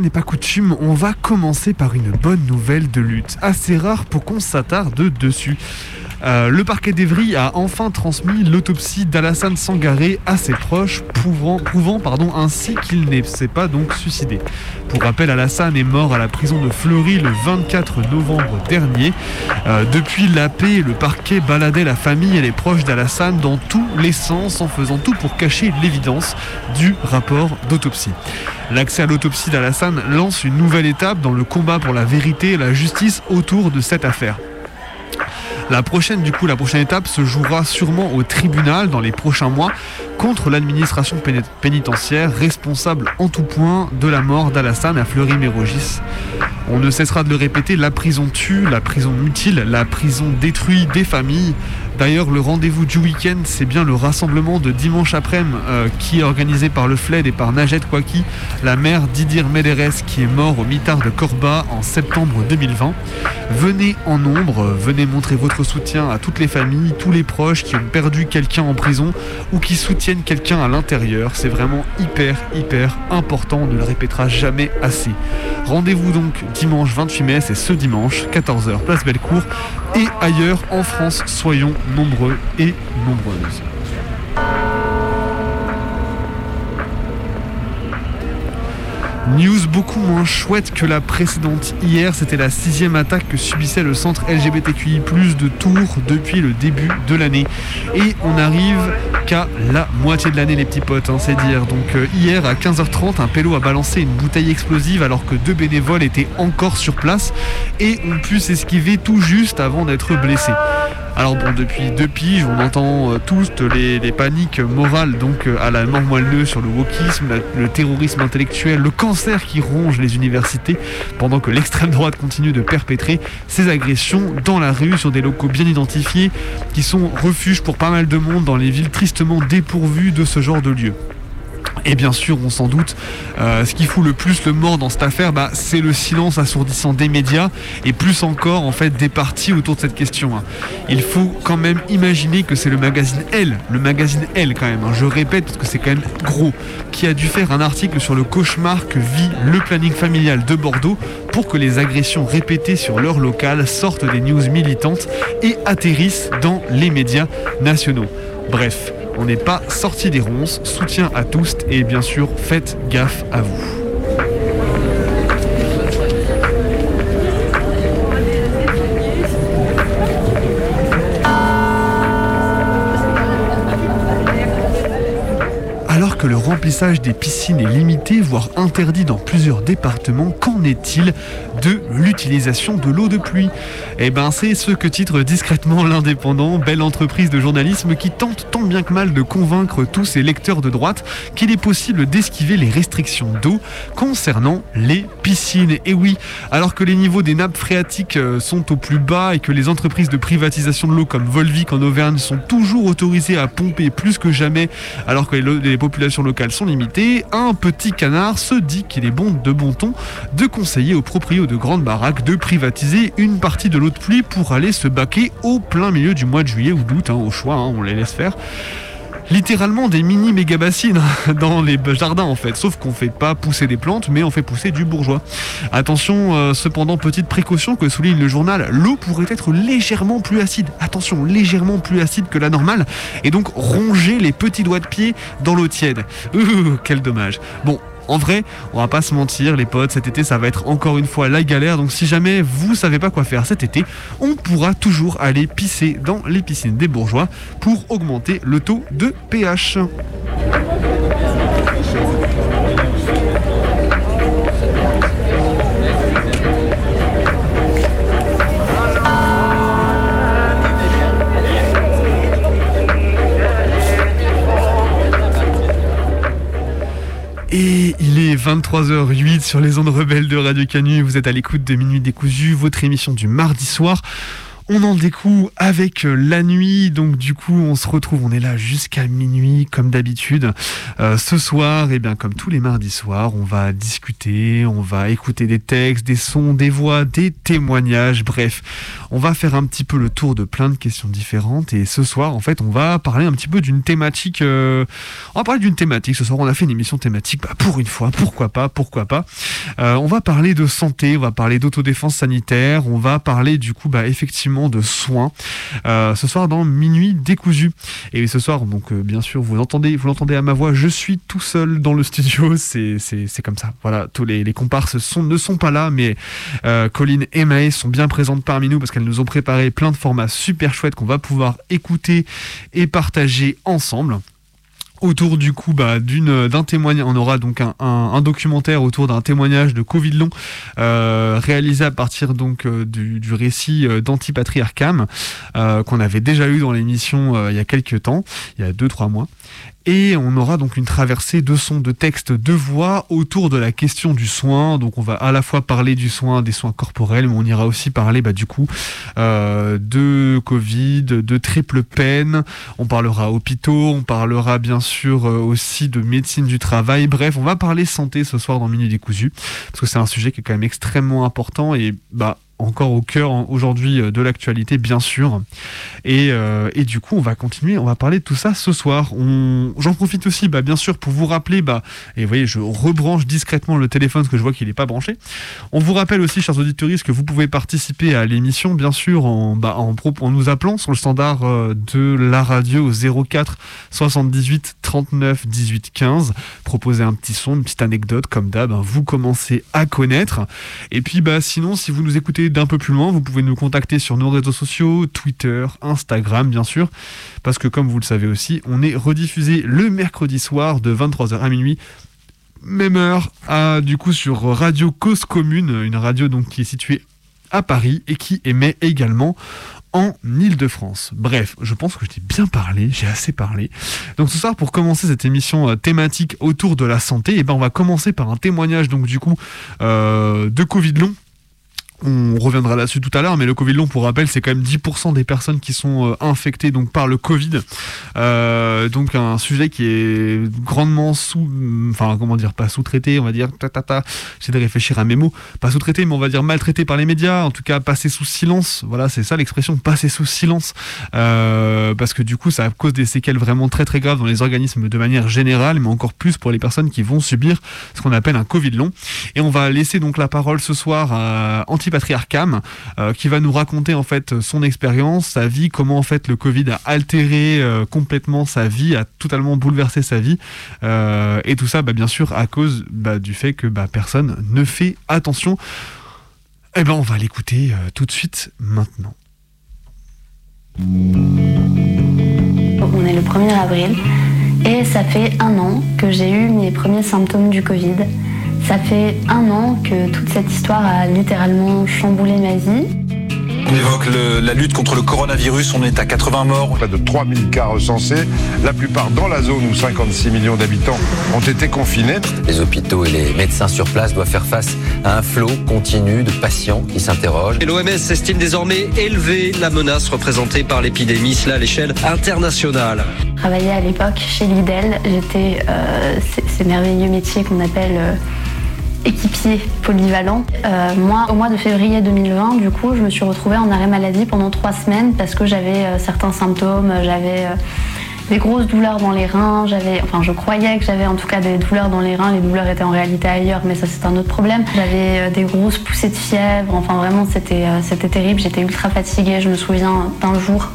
N'est pas coutume, on va commencer par une bonne nouvelle de lutte, assez rare pour qu'on s'attarde dessus. Euh, le parquet d'Evry a enfin transmis l'autopsie d'Alassane Sangaré à ses proches, prouvant, ainsi qu'il ne s'est pas donc suicidé. Pour rappel, Alassane est mort à la prison de Fleury le 24 novembre dernier. Euh, depuis la paix, le parquet baladait la famille et les proches d'Alassane dans tous les sens en faisant tout pour cacher l'évidence du rapport d'autopsie. L'accès à l'autopsie d'Alassane lance une nouvelle étape dans le combat pour la vérité et la justice autour de cette affaire. La prochaine, étape se jouera sûrement au tribunal dans les prochains mois contre l'administration pénitentiaire responsable en tout point de la mort d'Alassane à Fleury-Mérogis. On ne cessera de le répéter, la prison tue, la prison mutile, la prison détruit des familles. D'ailleurs, le rendez-vous du week-end, c'est bien le rassemblement de dimanche après-midi euh, qui est organisé par le FLED et par Najed Kouaki, la mère d'Idir Médérès qui est mort au mitard de Corba en septembre 2020. Venez en nombre, euh, venez montrer votre soutien à toutes les familles, tous les proches qui ont perdu quelqu'un en prison ou qui soutiennent quelqu'un à l'intérieur. C'est vraiment hyper, hyper important, on ne le répétera jamais assez. Rendez-vous donc dimanche 28 mai, c'est ce dimanche, 14h, place Bellecour, et ailleurs en France, soyons nombreux et nombreuses. News beaucoup moins chouette que la précédente. Hier, c'était la sixième attaque que subissait le centre LGBTQI+, de Tours depuis le début de l'année. Et on arrive qu'à la moitié de l'année, les petits potes, hein, c'est dire. Donc euh, hier, à 15h30, un pélo a balancé une bouteille explosive alors que deux bénévoles étaient encore sur place et ont pu s'esquiver tout juste avant d'être blessés. Alors bon, depuis deux piges, on entend euh, tous les, paniques morales donc euh, à la mort moelleux sur le wokisme, le terrorisme intellectuel, le cancer qui ronge les universités, pendant que l'extrême droite continue de perpétrer ces agressions dans la rue sur des locaux bien identifiés qui sont refuges pour pas mal de monde dans les villes tristement dépourvues de ce genre de lieux. Et bien sûr, on s'en doute, euh, ce qui fout le plus le mort dans cette affaire, bah, c'est le silence assourdissant des médias et plus encore en fait des partis autour de cette question. hein. Il faut quand même imaginer que c'est le magazine Elle, le magazine Elle quand même, hein, je répète parce que c'est quand même gros, qui a dû faire un article sur le cauchemar que vit le planning familial de Bordeaux pour que les agressions répétées sur leur local sortent des news militantes et atterrissent dans les médias nationaux. Bref, on n'est pas sorti des ronces, soutien à tous et bien sûr faites gaffe à vous. Que le remplissage des piscines est limité, voire interdit dans plusieurs départements, qu'en est-il de l'utilisation de l'eau de pluie? Eh ben c'est ce que titre discrètement l'Indépendant, belle entreprise de journalisme qui tente tant bien que mal de convaincre tous ses lecteurs de droite qu'il est possible d'esquiver les restrictions d'eau concernant les piscines. Et oui, alors que les niveaux des nappes phréatiques euh, sont au plus bas et que les entreprises de privatisation de l'eau comme Volvic en Auvergne sont toujours autorisées à pomper plus que jamais alors que les, les locales sont limitées, un petit canard se dit qu'il est bon de bon ton de conseiller aux proprios de grandes baraques de privatiser une partie de l'eau de pluie pour aller se baquer au plein milieu du mois de juillet ou d'août, hein, au choix, hein, on les laisse faire littéralement des mini méga bassines dans les jardins en fait, sauf qu'on fait pas pousser des plantes, mais on fait pousser du bourgeois. Attention, euh, cependant, petite précaution que souligne le journal, l'eau pourrait être légèrement plus acide. Attention, légèrement plus acide que la normale, et donc ronger les petits doigts de pied dans l'eau tiède. Quel dommage. Bon, en vrai, on va pas se mentir, les potes, cet été ça va être encore une fois la galère. Donc si jamais vous savez pas quoi faire cet été, on pourra toujours aller pisser dans les piscines des bourgeois pour augmenter le taux de pH. Et il est 23h08 sur les ondes rebelles de Radio Canu. Vous êtes à l'écoute de Minuit décousu, votre émission du mardi soir. On en découvre avec euh, la nuit, donc du coup on se retrouve, on est là jusqu'à minuit comme d'habitude. Euh, ce soir, et bien comme tous les mardis soirs, on va discuter, on va écouter des textes, des sons, des voix, des témoignages, bref, on va faire un petit peu le tour de plein de questions différentes. Et ce soir, en fait, on va parler un petit peu d'une thématique. euh, on va parler d'une thématique. Ce soir, on a fait une émission thématique. Bah, pour une fois, pourquoi pas, pourquoi pas. On va parler de santé, on va parler d'autodéfense sanitaire, on va parler du coup, bah, effectivement, de soins. Euh, ce soir, dans Minuit décousu. Et ce soir, donc, euh, bien sûr, vous l'entendez, vous à ma voix. Je suis tout seul dans le studio. C'est comme ça. Voilà, tous les, les comparses sont, ne sont pas là, mais euh, Colline et Maë sont bien présentes parmi nous parce qu'elles nous ont préparé plein de formats super chouettes qu'on va pouvoir écouter et partager ensemble autour du coup bah, d'une d'un témoignage on aura donc un, documentaire autour d'un témoignage de Covid long euh, réalisé à partir donc euh, du, récit euh, d'Antipatriarcam euh, qu'on avait déjà eu dans l'émission euh, il y a quelques temps il y a deux trois mois et on aura donc une traversée de sons, de textes, de voix autour de la question du soin. Donc on va à la fois parler du soin, des soins corporels, mais on ira aussi parler bah, du coup euh, de Covid, de triple peine. On parlera hôpitaux, on parlera bien sûr euh, aussi de médecine du travail. Bref, on va parler santé ce soir dans Minuit décousu, parce que c'est un sujet qui est quand même extrêmement important et bah encore au cœur en- aujourd'hui euh, de l'actualité, bien sûr. Et, euh, et du coup, on va continuer, on va parler de tout ça ce soir. J'en profite aussi, bah, bien sûr, pour vous rappeler, bah, et vous voyez, je rebranche discrètement le téléphone parce que je vois qu'il n'est pas branché. On vous rappelle aussi, chers auditeurs, que vous pouvez participer à l'émission, bien sûr, en, bah, en, en nous appelant sur le standard euh, de la radio au 04 78 39 18 15. Proposer un petit son, une petite anecdote, comme d'hab, hein, vous commencez à connaître. Et puis, sinon, si vous nous écoutez d'un peu plus loin, vous pouvez nous contacter sur nos réseaux sociaux, Twitter, Instagram, bien sûr, parce que comme vous le savez aussi, on est rediffusé le mercredi soir de 23h à minuit. Même heure, du coup, sur Radio Cause Commune, une radio donc qui est située à Paris et qui émet également en Ile-de-France. Bref, je pense que j'ai bien parlé, j'ai assez parlé. Donc ce soir, pour commencer cette émission euh, thématique autour de la santé, eh ben, on va commencer par un témoignage donc du coup euh, de Covid long. On reviendra là-dessus tout à l'heure, mais le Covid long, pour rappel, c'est quand même 10% des personnes qui sont euh, infectées donc par le Covid. Euh, donc un sujet qui est grandement sous, enfin comment dire, pas sous-traité, on va dire, ta, j'essaie de réfléchir à mes mots, pas sous-traité, mais on va dire maltraité par les médias, en tout cas passé sous silence. Voilà, c'est ça l'expression, passer sous silence, Euh, parce que du coup, ça cause des séquelles vraiment très très graves dans les organismes de manière générale, mais encore plus pour les personnes qui vont subir ce qu'on appelle un Covid long. Et on va laisser donc la parole ce soir à Antipatriarcam, euh, qui va nous raconter en fait son expérience, sa vie, comment en fait le Covid a altéré euh, complètement sa vie, a totalement bouleversé sa vie, Euh, et tout ça, bah, bien sûr, à cause bah, du fait que bah, personne ne fait attention. Eh ben, on va l'écouter euh, tout de suite maintenant. On est le 1er avril Et ça fait un an que j'ai eu mes premiers symptômes du Covid. Ça fait un an que toute cette histoire a littéralement chamboulé ma vie. On évoque le- la lutte contre le coronavirus, on est à 80 morts. Près de 3000 cas recensés, la plupart dans la zone où 56 millions d'habitants ont été confinés. Les hôpitaux et les médecins sur place doivent faire face à un flot continu de patients qui s'interrogent. Et l'OMS estime désormais élever la menace représentée par l'épidémie, cela à l'échelle internationale. Je travaillais à l'époque chez Lidl. J'étais euh, ces, ces merveilleux métiers qu'on appelle euh, équipier polyvalent. Euh, moi, au mois de février 2020, du coup, je me suis retrouvée en arrêt maladie pendant trois semaines parce que j'avais euh, certains symptômes. J'avais euh, des grosses douleurs dans les reins. J'avais, enfin, je croyais que j'avais en tout cas des douleurs dans les reins. Les douleurs étaient en réalité ailleurs, mais ça c'est un autre problème. J'avais des grosses poussées de fièvre. Enfin, vraiment, c'était, c'était terrible. J'étais ultra fatiguée. Je me souviens d'un jour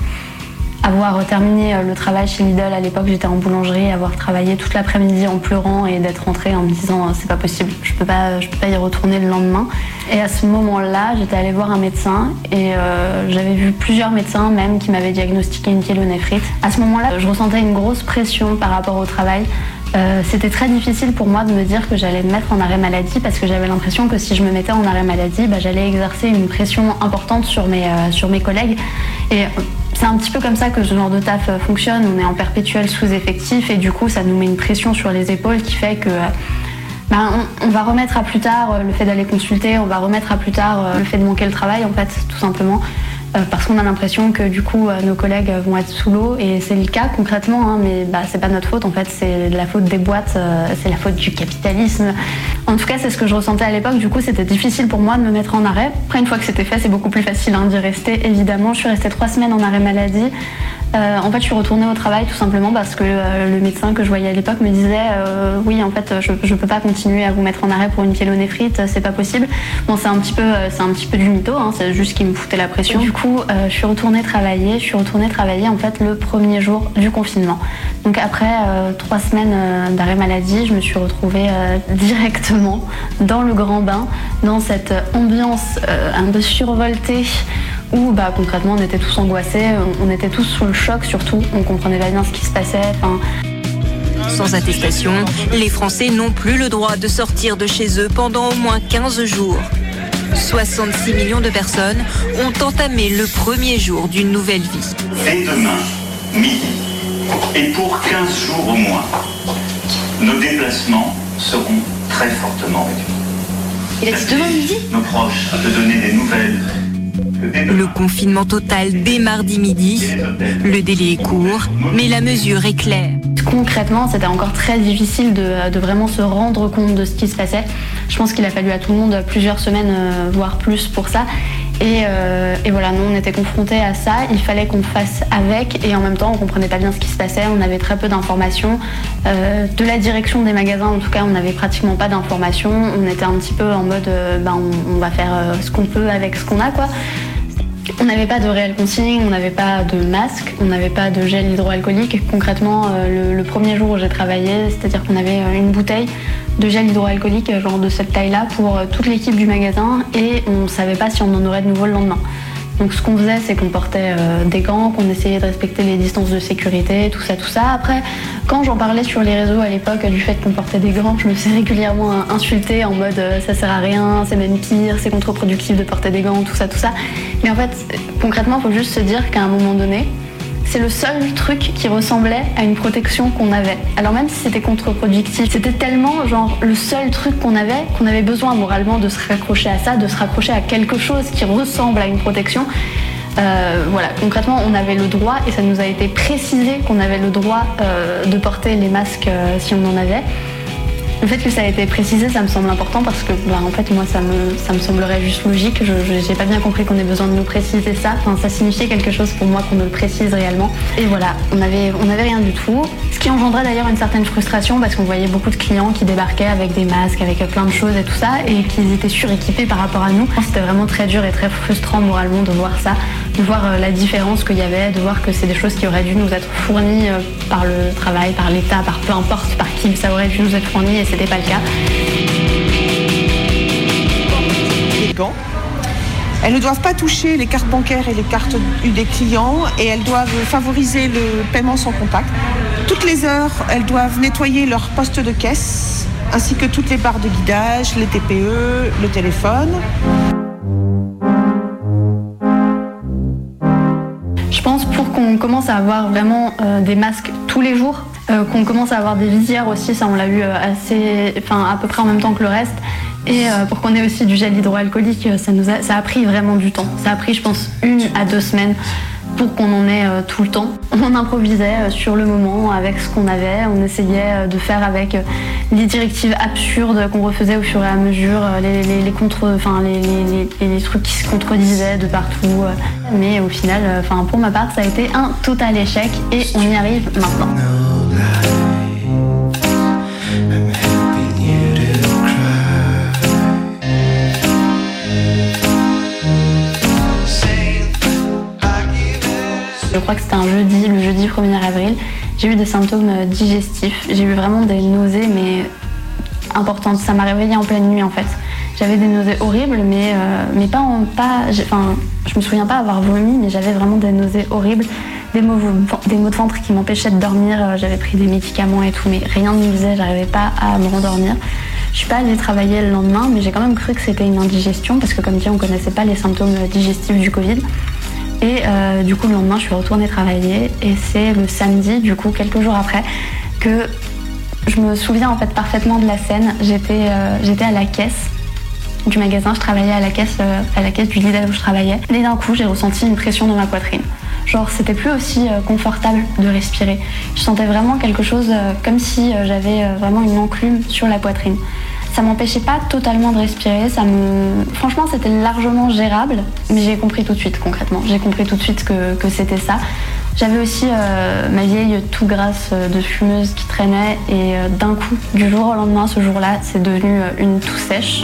avoir terminé euh, le travail chez Lidl à l'époque, j'étais en boulangerie, avoir travaillé toute l'après-midi en pleurant et d'être rentrée en me disant euh, c'est pas possible, je peux pas, je peux pas y retourner le lendemain. Et à ce moment-là, j'étais allée voir un médecin et euh, j'avais vu plusieurs médecins même qui m'avaient diagnostiqué une pyélonéphrite. À ce moment-là, je ressentais une grosse pression par rapport au travail. C'était très difficile pour moi de me dire que j'allais me mettre en arrêt maladie parce que j'avais l'impression que si je me mettais en arrêt maladie, bah, j'allais exercer une pression importante sur mes, sur mes collègues. Et c'est un petit peu comme ça que ce genre de taf euh, fonctionne. On est en perpétuel sous-effectif et du coup, ça nous met une pression sur les épaules qui fait que euh, ben, on, va remettre à plus tard euh, le fait d'aller consulter, on va remettre à plus tard le fait de manquer le travail, en fait, tout simplement. Euh, parce qu'on a l'impression que du coup euh, nos collègues vont être sous l'eau et c'est le cas concrètement, hein, mais bah, c'est pas notre faute en fait, c'est la faute des boîtes, euh, c'est la faute du capitalisme. En tout cas, c'est ce que je ressentais à l'époque. Du coup, c'était difficile pour moi de me mettre en arrêt. Après, une fois que c'était fait, c'est beaucoup plus facile hein, d'y rester. Évidemment, je suis restée trois semaines en arrêt maladie. Euh, en fait, je suis retournée au travail tout simplement parce que euh, le médecin que je voyais à l'époque me disait euh, oui, en fait, je, je peux pas continuer à vous mettre en arrêt pour une pyélonéphrite, c'est pas possible. Bon, c'est un petit peu, un petit peu du mytho, hein, c'est juste qu'il me foutait la pression. Du coup, je suis retournée travailler. Je suis retournée travailler en fait le premier jour du confinement. Donc après trois semaines d'arrêt maladie, je me suis retrouvée directement dans le grand bain, dans cette ambiance un peu survoltée où bah, concrètement on était tous angoissés, on, était tous sous le choc surtout, on comprenait pas bien ce qui se passait. Sans attestation, les Français n'ont plus le droit de sortir de chez eux pendant au moins 15 jours. 66 millions de personnes ont entamé le premier jour d'une nouvelle vie. Dès demain, midi, et pour 15 jours au moins, nos déplacements seront très fortement réduits. Il a dit demain midi? Nos proches de donner des nouvelles. Le confinement total dès mardi midi. Le délai est court, mais la mesure est claire. concrètement, c'était encore très difficile de, vraiment se rendre compte de ce qui se passait. Je pense qu'il a fallu à tout le monde plusieurs semaines, euh, voire plus pour ça. Et, euh, et voilà, nous on était confrontés à ça, il fallait qu'on fasse avec et en même temps on comprenait pas bien ce qui se passait, on avait très peu d'informations. Euh, de la direction des magasins en tout cas on n'avait pratiquement pas d'informations, on était un petit peu en mode ben, on, on va faire ce qu'on peut avec ce qu'on a quoi. On n'avait pas de réel consigne, on n'avait pas de masque, on n'avait pas de gel hydroalcoolique. Concrètement, euh, le, premier jour où j'ai travaillé, c'est-à-dire qu'on avait euh, une bouteille de gel hydroalcoolique, euh, genre de cette taille-là, pour toute l'équipe du magasin et on ne savait pas si on en aurait de nouveau le lendemain. Donc ce qu'on faisait, c'est qu'on portait euh, des gants, qu'on essayait de respecter les distances de sécurité, tout ça, tout ça. Après, quand j'en parlais sur les réseaux à l'époque du fait qu'on portait des gants, je me suis régulièrement insultée en mode euh, ça sert à rien, c'est même pire, c'est contre-productif de porter des gants, tout ça, tout ça. Mais en fait, concrètement, il faut juste se dire qu'à un moment donné, c'est le seul truc qui ressemblait à une protection qu'on avait. Alors même si c'était contre-productif, c'était tellement genre le seul truc qu'on avait qu'on avait besoin moralement de se raccrocher à ça, de se raccrocher à quelque chose qui ressemble à une protection. Euh, voilà, concrètement, on avait le droit et ça nous a été précisé qu'on avait le droit euh, de porter les masques euh, si on en avait. Le fait que ça a été précisé, ça me semble important parce que, bah, en fait, moi, ça me, semblerait juste logique. Je n'ai pas bien compris qu'on ait besoin de nous préciser ça. Enfin, ça signifiait quelque chose pour moi qu'on me le précise réellement. Et voilà, on n'avait avait rien du tout. Ce qui engendrait d'ailleurs une certaine frustration parce qu'on voyait beaucoup de clients qui débarquaient avec des masques, avec plein de choses et tout ça, et qu'ils étaient suréquipés par rapport à nous. C'était vraiment très dur et très frustrant moralement de voir ça, de voir euh, la différence qu'il y avait, de voir que c'est des choses qui auraient dû nous être fournies euh, par le travail, par l'État, par peu importe par qui ça aurait dû nous être fourni et c'était pas le cas. Elles ne doivent pas toucher les cartes bancaires et les cartes des clients et elles doivent favoriser le paiement sans contact. Toutes les heures, elles doivent nettoyer leur poste de caisse, ainsi que toutes les barres de guidage, les TPE, le téléphone. Qu'on commence à avoir vraiment euh, des masques tous les jours, euh, qu'on commence à avoir des visières aussi, ça on l'a eu euh, assez, enfin à peu près en même temps que le reste. Et pour qu'on ait aussi du gel hydroalcoolique, ça a pris vraiment du temps. Ça a pris, je pense, une à deux semaines pour qu'on en ait euh, tout le temps. On improvisait euh, sur le moment avec ce qu'on avait. On essayait euh, de faire avec les directives absurdes qu'on refaisait au fur et à mesure, les, enfin les, trucs qui se contredisaient de partout. Mais au final, pour ma part, ça a été un total échec et on y arrive maintenant. Crois que c'était un jeudi, le jeudi 1er avril. J'ai eu des symptômes euh, digestifs. J'ai eu vraiment des nausées, mais importantes. Ça m'a réveillée en pleine nuit en fait. J'avais des nausées horribles, mais, euh, mais pas en. Pas, enfin, je me souviens pas avoir vomi, mais j'avais vraiment des nausées horribles. Des maux, des maux de ventre qui m'empêchaient de dormir. Euh, J'avais pris des médicaments et tout, mais rien ne me faisait. J'arrivais pas à me rendormir. Je suis pas allée travailler le lendemain, mais j'ai quand même cru que c'était une indigestion parce que, comme dit, on connaissait pas les symptômes digestifs du Covid. Et euh, du coup, le lendemain, je suis retournée travailler. Et c'est le samedi, du coup, quelques jours après, que je me souviens en fait parfaitement de la scène. J'étais euh, à la caisse du magasin, je travaillais à la caisse, euh, à la caisse du Lidl où je travaillais. Et d'un coup, j'ai ressenti une pression dans ma poitrine. Genre, c'était plus aussi confortable de respirer. Je sentais vraiment quelque chose comme si j'avais vraiment une enclume sur la poitrine. Ça m'empêchait pas totalement de respirer, ça me... Franchement, c'était largement gérable, mais j'ai compris tout de suite, concrètement. J'ai compris tout de suite que, c'était ça. J'avais aussi euh, ma vieille tout grasse de fumeuse qui traînait, et euh, d'un coup, du jour au lendemain, ce jour-là, c'est devenu une toux sèche.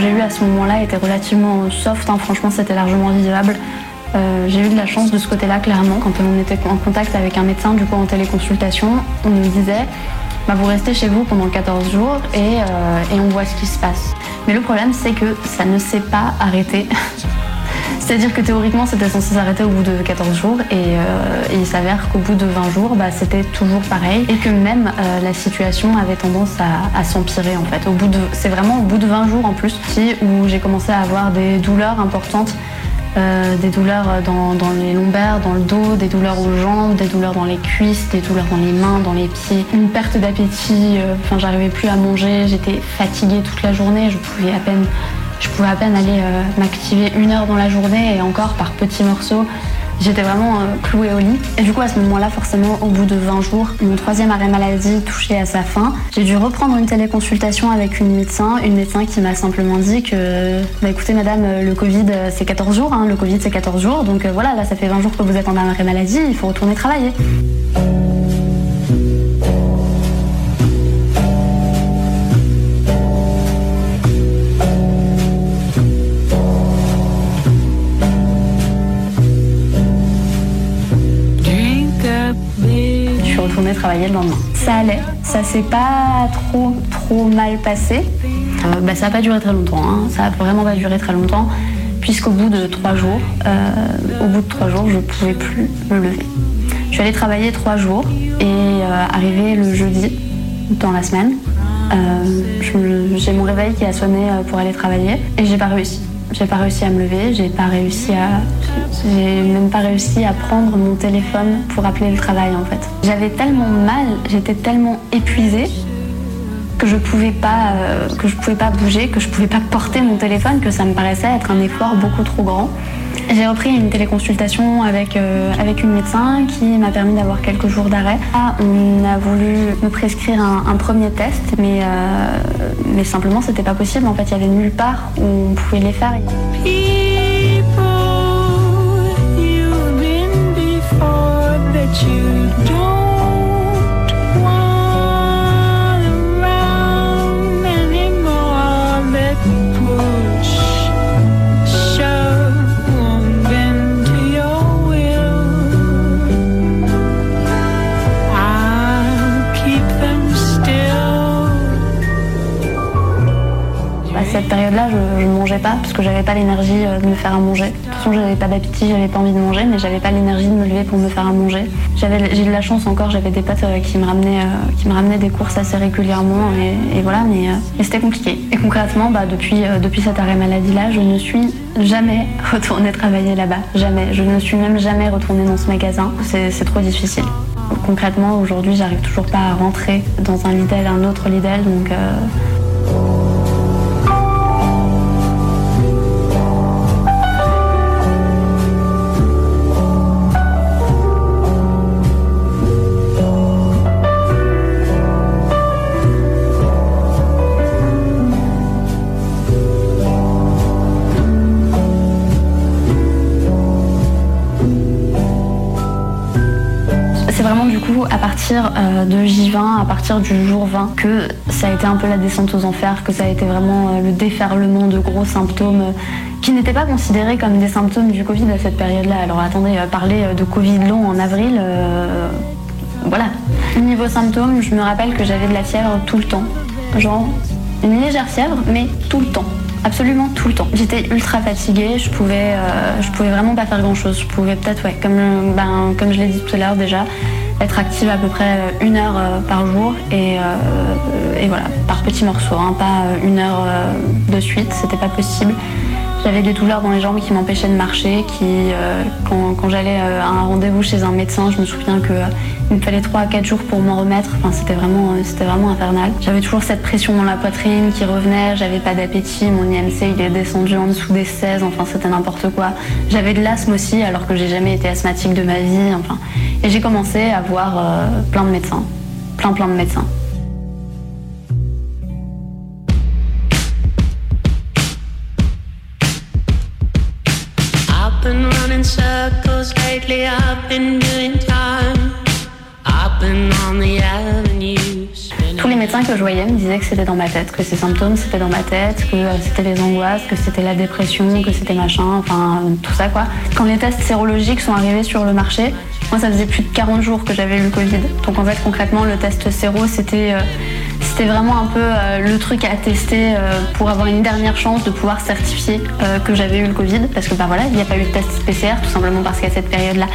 J'ai eus à ce moment-là étaient relativement soft, hein. franchement c'était largement vivable. Euh, j'ai eu de la chance de ce côté-là clairement. Quand on était en contact avec un médecin du coup en téléconsultation, on nous disait bah, vous restez chez vous pendant 14 jours et, euh, et on voit ce qui se passe. Mais le problème c'est que ça ne s'est pas arrêté. C'est-à-dire que théoriquement c'était censé s'arrêter au bout de 14 jours et, euh, et il s'avère qu'au bout de 20 jours bah, c'était toujours pareil et que même euh, la situation avait tendance à, s'empirer en fait. De, c'est vraiment au bout de 20 jours en plus où j'ai commencé à avoir des douleurs importantes. euh, des douleurs dans, les lombaires, dans le dos, des douleurs aux jambes, des douleurs dans les cuisses, des douleurs dans les mains, dans les pieds, une perte d'appétit, enfin j'arrivais plus à manger, j'étais fatiguée toute la journée, je pouvais à peine je pouvais à peine aller euh, m'activer une heure dans la journée et encore par petits morceaux. J'étais vraiment euh, clouée au lit. Et du coup, à ce moment-là, forcément, au bout de 20 jours, mon troisième arrêt maladie touchait à sa fin. J'ai dû reprendre une téléconsultation avec une médecin, une médecin qui m'a simplement dit que, bah écoutez madame, euh, le Covid c'est 14 jours, hein, le Covid c'est 14 jours, donc voilà, là ça fait 20 jours que vous êtes en arrêt maladie, il faut retourner travailler. Travailler le lendemain. Ça allait, ça s'est pas trop trop mal passé. Euh, bah, ça n'a pas duré très longtemps, hein. ça a vraiment pas duré très longtemps, puisqu'au bout de trois jours, euh, au bout de trois jours, je pouvais plus me lever. Je suis allée travailler trois jours et euh, arrivé le jeudi dans la semaine, euh, j'ai mon réveil qui a sonné pour aller travailler et j'ai pas réussi. J'ai pas réussi à me lever, j'ai pas réussi à. J'ai même pas réussi à prendre mon téléphone pour appeler le travail en fait. J'avais tellement mal, j'étais tellement épuisée que je pouvais pas euh, que je pouvais pas bouger, que je pouvais pas porter mon téléphone, que ça me paraissait être un effort beaucoup trop grand. J'ai repris une téléconsultation avec, euh, avec une médecin qui m'a permis d'avoir quelques jours d'arrêt. Ah, on a voulu me prescrire un, un premier test, mais, euh, mais simplement c'était pas possible. En fait, il y avait nulle part où on pouvait les faire. that you don't période-là, je, ne mangeais pas parce que j'avais pas l'énergie euh, de me faire à manger. De toute façon, j'avais pas d'appétit, j'avais pas envie de manger, mais j'avais pas l'énergie de me lever pour me faire à manger. J'avais, j'ai de la chance encore, j'avais des potes euh, qui me ramenaient, euh, qui me ramenaient des courses assez régulièrement et, voilà, mais, c'était compliqué. Et concrètement, bah, depuis, depuis cet arrêt maladie-là, je ne suis jamais retournée travailler là-bas, jamais. Je ne suis même jamais retournée dans ce magasin. C'est, trop difficile. Concrètement, aujourd'hui, j'arrive toujours pas à rentrer dans un Lidl, un autre Lidl, donc. Euh, de J20, à partir du jour 20, que ça a été un peu la descente aux enfers, que ça a été vraiment euh, le déferlement de gros symptômes euh, qui n'étaient pas considérés comme des symptômes du Covid à cette période-là. Alors attendez, parler de Covid long en avril, voilà. Niveau symptômes, je me rappelle que j'avais de la fièvre tout le temps. Genre une légère fièvre, mais tout le temps. Absolument tout le temps. J'étais ultra fatiguée, je pouvais, je pouvais vraiment pas faire grand chose. Je pouvais peut-être, ouais, comme, ben, comme je l'ai dit tout à l'heure déjà, être active à peu près une heure euh, par jour et, euh, et voilà, par petits morceaux, hein, pas euh, une heure de suite, c'était pas possible. J'avais des douleurs dans les jambes qui m'empêchaient de marcher, qui, quand, j'allais à un rendez-vous chez un médecin, je me souviens que euh, me fallait 3 à 4 jours pour m'en remettre. Enfin, c'était vraiment, vraiment infernal. J'avais toujours cette pression dans la poitrine qui revenait, j'avais pas d'appétit, mon IMC il est descendu en dessous des 16, enfin c'était n'importe quoi. J'avais de l'asthme aussi, alors que j'ai jamais été asthmatique de ma vie, enfin. Et j'ai commencé à voir euh, plein de médecins, plein plein de médecins. I've been running circles lately, I've been doing time. I've been on the avenues. Tous les médecins que je voyais me disaient que c'était dans ma tête, que ces symptômes c'était dans ma tête, que euh, c'était les angoisses, que c'était la dépression, que c'était machin, enfin tout ça quoi. Quand les tests sérologiques sont arrivés sur le marché, moi ça faisait plus de 40 jours que j'avais eu le Covid. Donc en fait concrètement le test séro c'était euh, vraiment un peu euh, le truc à tester euh, pour avoir une dernière chance de pouvoir certifier que j'avais eu le Covid. Parce que bah voilà, il n'y a pas eu de test PCR, tout simplement parce qu'à cette période-là,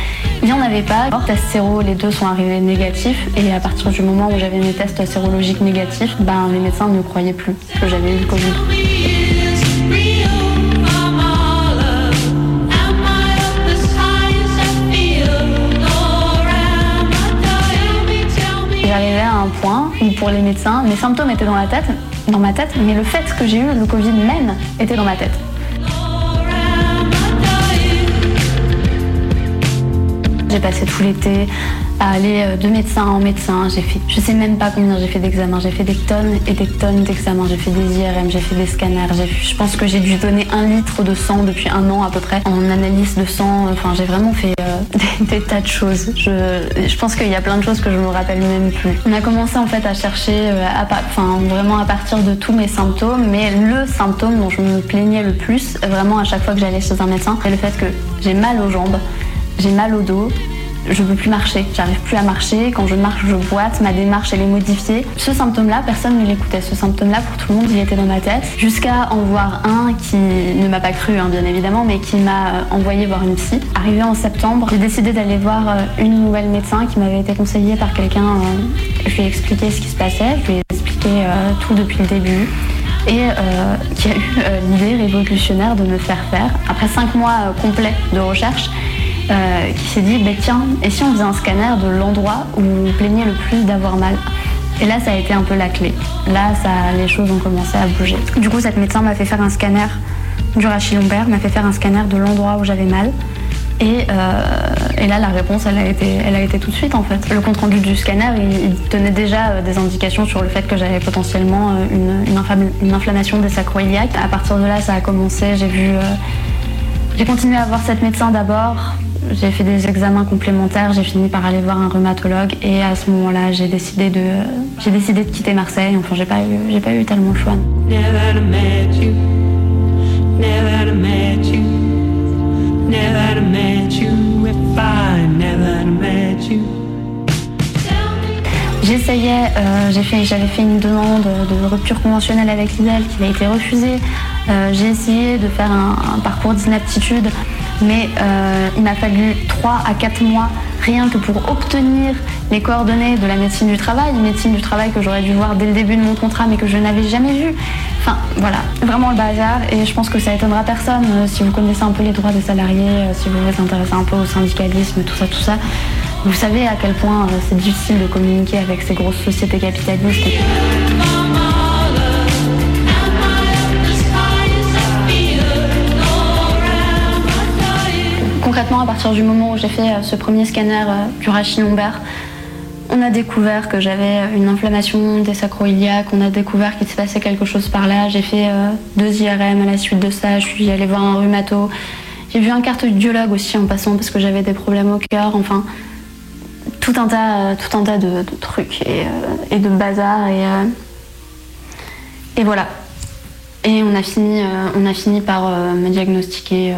il n'y en avait pas. Test séro, les deux sont arrivés négatifs. Et à partir du moment où j'avais mes tests sérologiques négatifs, ben, les médecins ne croyaient plus que j'avais eu le Covid. Les médecins, mes symptômes étaient dans la tête, dans ma tête, mais le fait que j'ai eu le Covid même était dans ma tête. J'ai passé tout l'été à aller euh, de médecin en médecin. J'ai fait, je sais même pas combien j'ai fait d'examens. J'ai fait des tonnes et des tonnes d'examens. J'ai fait des IRM, j'ai fait des scanners. Je pense que j'ai dû donner un litre de sang depuis un an à peu près en analyse de sang. Enfin, j'ai vraiment fait euh, des, tas de choses. Je, je pense qu'il y a plein de choses que je me rappelle même plus. On a commencé en fait à chercher, euh, enfin vraiment à partir de tous mes symptômes, mais le symptôme dont je me plaignais le plus, vraiment à chaque fois que j'allais chez un médecin, c'est le fait que j'ai mal aux jambes, j'ai mal au dos, je peux plus marcher, j'arrive plus à marcher, quand je marche je boite, ma démarche elle est modifiée. Ce symptôme-là, personne ne l'écoutait, ce symptôme-là pour tout le monde il était dans ma tête, jusqu'à en voir un qui ne m'a pas cru hein, bien évidemment, mais qui m'a euh, envoyé voir une psy. Arrivé en septembre, j'ai décidé d'aller voir euh, une nouvelle médecin qui m'avait été conseillée par quelqu'un, euh, je lui ai expliqué ce qui se passait, je lui ai expliqué tout depuis le début. Et qui a eu l'idée révolutionnaire de me faire faire, après cinq mois complets de recherche, euh, qui s'est dit, bah, tiens, et si on faisait un scanner de l'endroit où vous plaignez le plus d'avoir mal? Et là, ça a été un peu la clé. Là, ça, les choses ont commencé à bouger. Du coup, cette médecin m'a fait faire un scanner du rachis lombaire, m'a fait faire un scanner de l'endroit où j'avais mal. Et, euh, et là, la réponse, elle a, été, elle a été tout de suite en fait. Le compte rendu du scanner, il, donnait déjà euh, des indications sur le fait que j'avais potentiellement une, une, inflam- une inflammation des sacroiliaques. À partir de là, ça a commencé. J'ai vu, j'ai continué à voir cette médecin d'abord. J'ai fait des examens complémentaires, j'ai fini par aller voir un rhumatologue et à ce moment-là, j'ai décidé de, j'ai décidé de quitter Marseille. Enfin, j'ai pas eu, j'ai pas eu tellement le choix. Never met you, never met you, never met you if I never met you. J'essayais, euh, j'ai fait, j'avais fait une demande de rupture conventionnelle avec l'IDEL qui a été refusée. Euh, j'ai essayé de faire un, un parcours d'inaptitude, mais euh, il m'a fallu 3 à 4 mois rien que pour obtenir les coordonnées de la médecine du travail, une médecine du travail que j'aurais dû voir dès le début de mon contrat mais que je n'avais jamais vue. Enfin voilà, vraiment le bazar et je pense que ça étonnera personne euh, si vous connaissez un peu les droits des salariés, euh, si vous vous intéressez un peu au syndicalisme, tout ça, tout ça. Vous savez à quel point c'est difficile de communiquer avec ces grosses sociétés capitalistes. Concrètement, à partir du moment où j'ai fait euh, ce premier scanner euh, du rachis lombaire, on a découvert que j'avais euh, une inflammation des sacro-iliaques, on a découvert qu'il se passait quelque chose par là. J'ai fait deux IRM à la suite de ça, je suis allée voir un rhumato. J'ai vu un cardiologue aussi en passant parce que j'avais des problèmes au cœur, enfin tout un tas, tout un tas de, trucs et, et de bazar et, et voilà. Et on a fini, on a fini par me diagnostiquer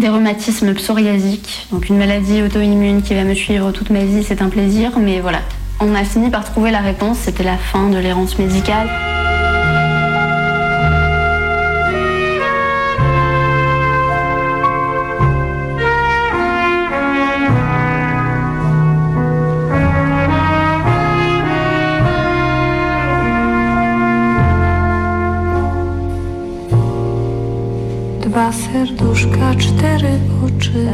des rhumatismes psoriasiques, donc une maladie auto-immune qui va me suivre toute ma vie, c'est un plaisir, mais voilà. On a fini par trouver la réponse, c'était la fin de l'errance médicale. Dwa serduszka, cztery oczy.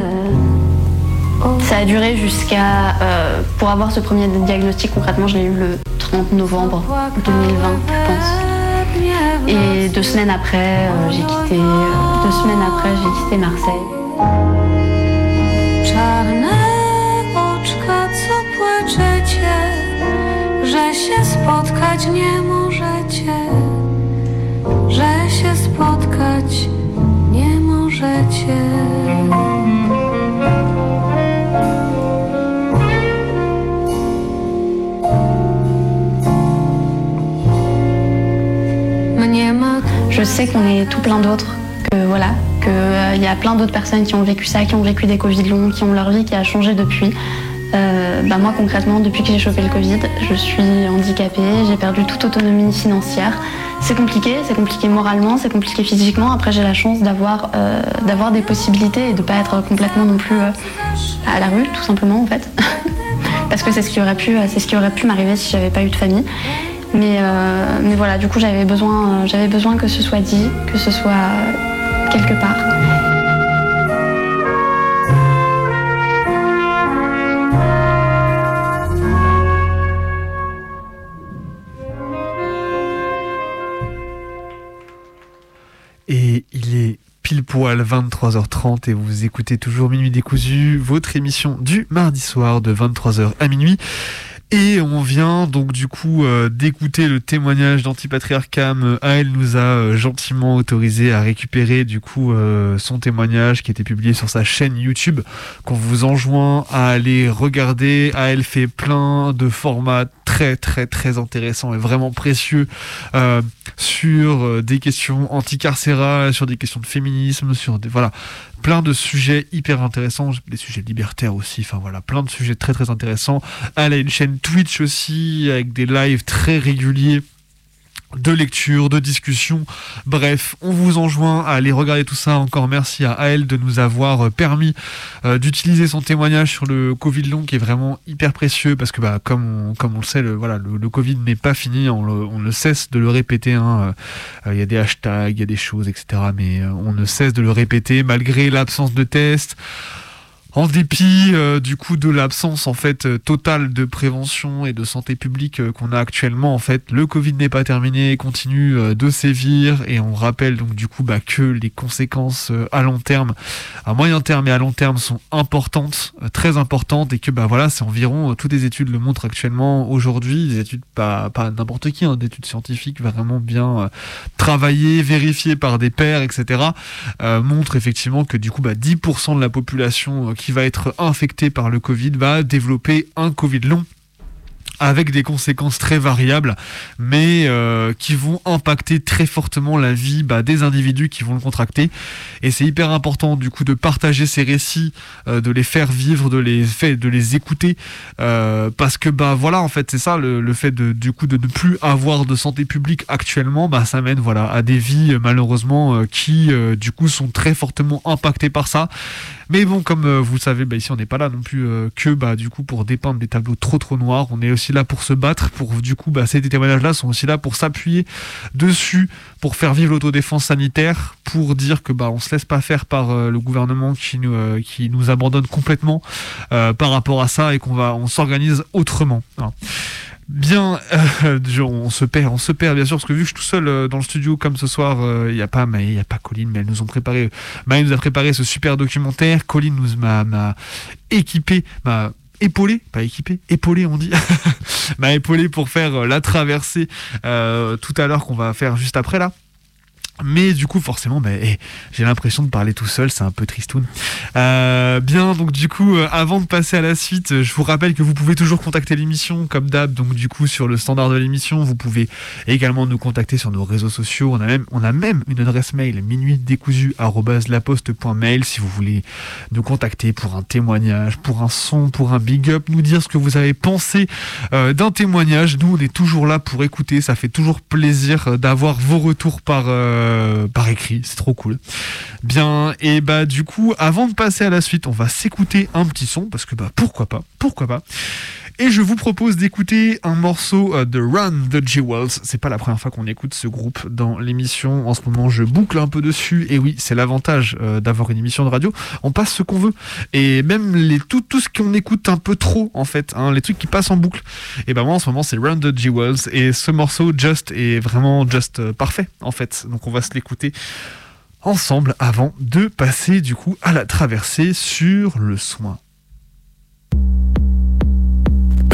Ça a duré jusqu'à... euh, pour avoir ce premier diagnostic, concrètement, je l'ai eu le 30 novembre 2020, je pense. Et deux semaines après, euh, j'ai quitté... euh, deux semaines après, j'ai quitté Marseille. Czarne oczka, co płaczecie, że się spotkać nie Je sais qu'on est tout plein d'autres, que voilà, qu'il y a plein d'autres personnes qui ont vécu ça, qui ont vécu des Covid longs, qui ont leur vie qui a changé depuis. Euh, bah moi concrètement, depuis que j'ai chopé le Covid, je suis handicapée, j'ai perdu toute autonomie financière. C'est compliqué, c'est compliqué moralement, c'est compliqué physiquement. Après j'ai la chance d'avoir euh, des possibilités et de pas être complètement non plus euh, à la rue, tout simplement en fait. Parce que c'est ce qui aurait pu, pu m'arriver si j'avais pas eu de famille. Mais, euh, mais voilà, du coup, j'avais besoin, j'avais besoin que ce soit dit, que ce soit quelque part. Et il est pile poil 23h30 et vous écoutez toujours Minuit décousu, votre émission du mardi soir de 23h à minuit. Et on vient donc du coup euh, d'écouter le témoignage d'Antipatriarcam. Elle nous a euh, gentiment autorisé à récupérer du coup euh, son témoignage qui était publié sur sa chaîne YouTube qu'on vous enjoint à aller regarder. Elle fait plein de formats très très très intéressants et vraiment précieux euh, sur euh, des questions anticarcérales, sur des questions de féminisme, sur des voilà plein de sujets hyper intéressants, des sujets libertaires aussi, enfin voilà, plein de sujets très très intéressants. Elle a une chaîne Twitch aussi avec des lives très réguliers de lecture, de discussion. Bref, on vous enjoint à aller regarder tout ça. Encore merci à elle de nous avoir permis euh, d'utiliser son témoignage sur le Covid long qui est vraiment hyper précieux parce que bah, comme, on, le sait, le, voilà, le, Covid n'est pas fini, on ne cesse de le répéter. hein. Euh, Il y a des hashtags, il y a des choses, etc. Mais euh, on ne cesse de le répéter malgré l'absence de tests. En dépit euh, du coup de l'absence en fait euh, totale de prévention et de santé publique euh, qu'on a actuellement, en fait, le Covid n'est pas terminé, continue euh, de sévir et on rappelle donc du coup bah, que les conséquences à long terme, à moyen terme et à long terme sont importantes, très importantes et que bah voilà, c'est environ toutes les études le montrent actuellement aujourd'hui, des études pas pas n'importe qui, hein, des études scientifiques vraiment bien travaillées, vérifiées par des pairs, etc. montrent effectivement que du coup bah, 10% de la population euh, qui va être infectée par le Covid va développer un Covid long avec des conséquences très variables, mais euh, qui vont impacter très fortement la vie bah, des individus qui vont le contracter. Et c'est hyper important du coup de partager ces récits, euh, de les faire vivre, de les faire, de les écouter, euh, parce que bah voilà en fait c'est ça le, le fait de du coup de ne plus avoir de santé publique actuellement, bah ça mène voilà à des vies malheureusement qui du coup sont très fortement impactées par ça. Mais bon, comme euh, vous le savez, bah, ici on n'est pas là non plus euh, que bah, du coup pour dépeindre des tableaux trop trop noirs. On est aussi là pour se battre. Pour du coup, bah, ces témoignages-là sont aussi là pour s'appuyer dessus, pour faire vivre l'autodéfense sanitaire, pour dire que bah on se laisse pas faire par euh, le gouvernement qui nous abandonne complètement par rapport à ça et qu'on va on s'organise autrement. Bien, euh, on se perd, on se perd bien sûr parce que vu que je suis tout seul euh, dans le studio comme ce soir, euh, il y a pas, mais il y a pas Colline, mais elles nous ont préparé, Maë nous a préparé ce super documentaire. Colline nous m'a équipé, m'a épaulé, pas équipé, épaulé on dit, m'a épaulé pour faire euh, la traversée tout à l'heure qu'on va faire juste après là. Mais du coup, forcément, bah, eh, j'ai l'impression de parler tout seul, c'est un peu tristoun. Euh, bien, donc du coup, euh, avant de passer à la suite, je vous rappelle que vous pouvez toujours contacter l'émission comme d'hab. Donc du coup, sur le standard de l'émission, vous pouvez également nous contacter sur nos réseaux sociaux. On a même, on a même une adresse mail minuitdécousu@laposte.mail si vous voulez nous contacter pour un témoignage, pour un son, pour un big up, nous dire ce que vous avez pensé euh, d'un témoignage. Nous, on est toujours là pour écouter. Ça fait toujours plaisir d'avoir vos retours par euh, par écrit. C'est trop cool. Bien, et bah du coup, avant de passer à la suite, on va s'écouter un petit son parce que bah pourquoi pas, pourquoi pas. Et je vous propose d'écouter un morceau euh, de Run the Jewels. C'est pas la première fois qu'on écoute ce groupe dans l'émission. En ce moment, je boucle un peu dessus. Et oui, c'est l'avantage euh, d'avoir une émission de radio. On passe ce qu'on veut. Et même les, tout, ce qu'on écoute un peu trop, en fait, hein, les trucs qui passent en boucle. Et ben moi, en ce moment, c'est Run the Jewels. Et ce morceau, Just, est vraiment just euh, parfait, en fait. Donc on va se l'écouter ensemble avant de passer du coup à la traversée sur le soin.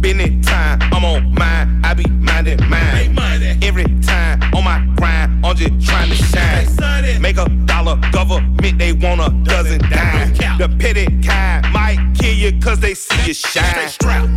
been it time, I'm on mine, I be minding mine. Every time on my grind, I'm just trying to shine. Make a dollar, government, they want a dozen dime. The petty kind might kill you cause they see you shine.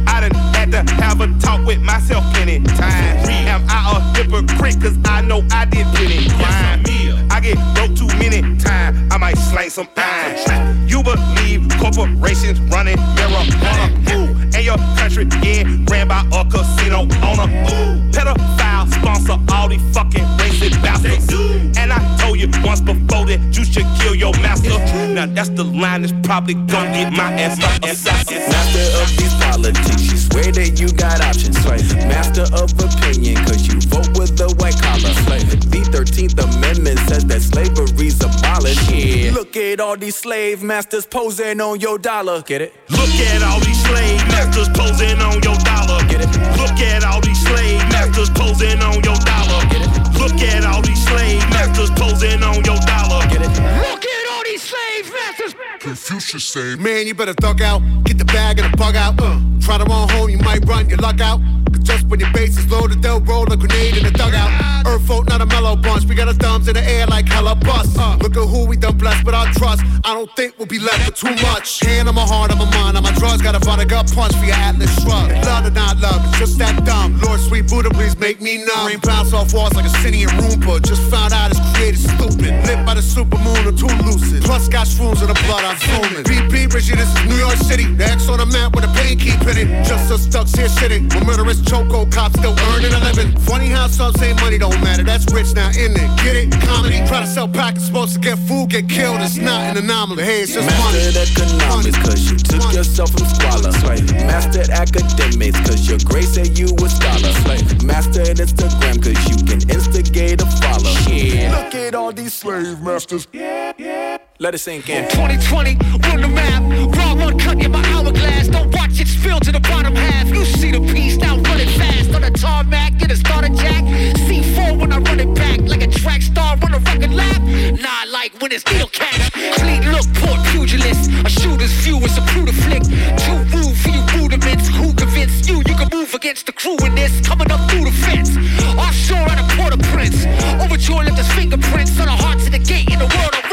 I done had to have a talk with myself plenty times. Am I a hypocrite cause I know I did plenty crime. I get broke too many times, I might slang some iron. You believe corporations running marijuana. Ooh, and your country getting ran by a casino owner. Ooh, pedophile sponsor all these fucking racist bastards. And I told you once before that you should kill your master. Now that's the line that's probably gonna get my ass my assassin. Master of these politics, you swear that you got options. Master of opinion, cause you vote with the white collar. The 13th Amendment says that slavery's abolished. Yeah. Look at all these slave masters posing on your dollar. Get it? Look at all these slave masters posing on your dollar. Get it? Look at all these slave masters posing on your dollar. Get it? Look at all these slave masters posing on your dollar. Get it? Look at all these slave masters. Confucius say, Man, you better thug out. Get the bag and the bug out. Uh, try to run home, you might run your luck out. Cause just when your base is loaded, they'll roll a grenade in the dugout. Folk, not a mellow bunch. We got our thumbs in the air like hella bust. Uh, look at who we done blessed with our trust. I don't think we'll be left with too much. Hand on my heart, on my mind, on my drugs. Got a find a gut punch for your Atlas shrug. Love or not love, it's just that dumb. Lord, sweet Buddha, please make me numb. Rain bounce off walls like a Sinian Roomba. Just found out it's created stupid. Lit by the super moon or too lucid. Plus got shrooms in the blood, I'm fuming. BP, Richie, this is New York City. The X on the living. Just us stuck here shitting. When murderous choco cops still earning a living. Funny how some say money don't matter. That's rich now, in it? Get it? Comedy. Try to sell packets, supposed to get food, get killed. It's not an anomaly. Hey, it's just money. Mastered economics, cause you took yourself from squalor. Mastered academics, cause your grace said you a scholar. Mastered Instagram, cause you can instigate a follow. Yeah. Look at all these slave masters. Let it sink in. 2020, run the map. Raw one cut in my hourglass. Don't watch it spill to the bottom half. You see the piece now running fast on the tarmac. Get a starter jack. C4 when I run it back. Like a track star on a record lap. Nah, like when it's deal catch. Fleet look, port pugilist. A shooter's view is a brutal flick. Too rude for you rudiments. Who convinced you you can move against the crew in this? Coming up through the fence. Offshore out of Port-au-Prince. Overjoyed left his fingerprints on the hearts of the gate in the world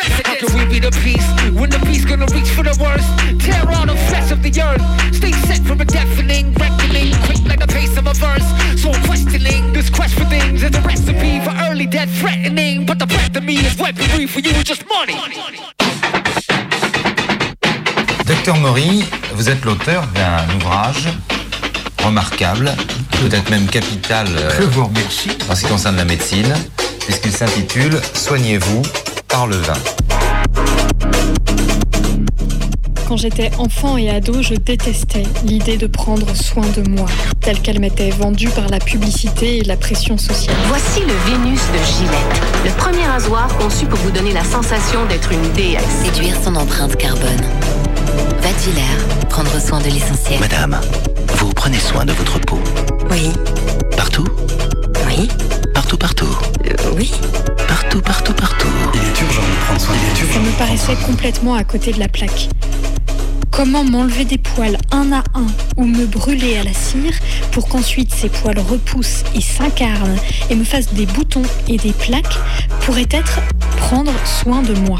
of residence. How can we be the beast when the beast gonna reach for the worst? Tear all the flesh of the earth. Stay set from a deafening reckoning, quick like the pace of a verse. So I'm questioning this quest for things is a recipe for early death threatening. But the breath of me is weaponry for you is just money. Docteur Maury, vous êtes l'auteur d'un ouvrage remarquable, peut-être même capital euh, Je vous remercie. en ce qui concerne la médecine, puisqu'il s'intitule Soignez-vous par le vin. Quand j'étais enfant et ado, je détestais l'idée de prendre soin de moi, telle qu'elle m'était vendue par la publicité et la pression sociale. Voici le Vénus de Gillette, le premier rasoir conçu pour vous donner la sensation d'être une déesse. Réduire son empreinte carbone. Vadilair, prendre soin de l'essentiel? Madame, vous prenez soin de votre peau Oui. Partout? Oui. Partout, partout Oui. Partout, partout, partout. Il est urgent de prendre soin. Il est Ça urgent. me paraissait complètement à côté de la plaque. Comment m'enlever des poils un à un ou me brûler à la cire pour qu'ensuite ces poils repoussent et s'incarnent et me fassent des boutons et des plaques pourrait être prendre soin de moi.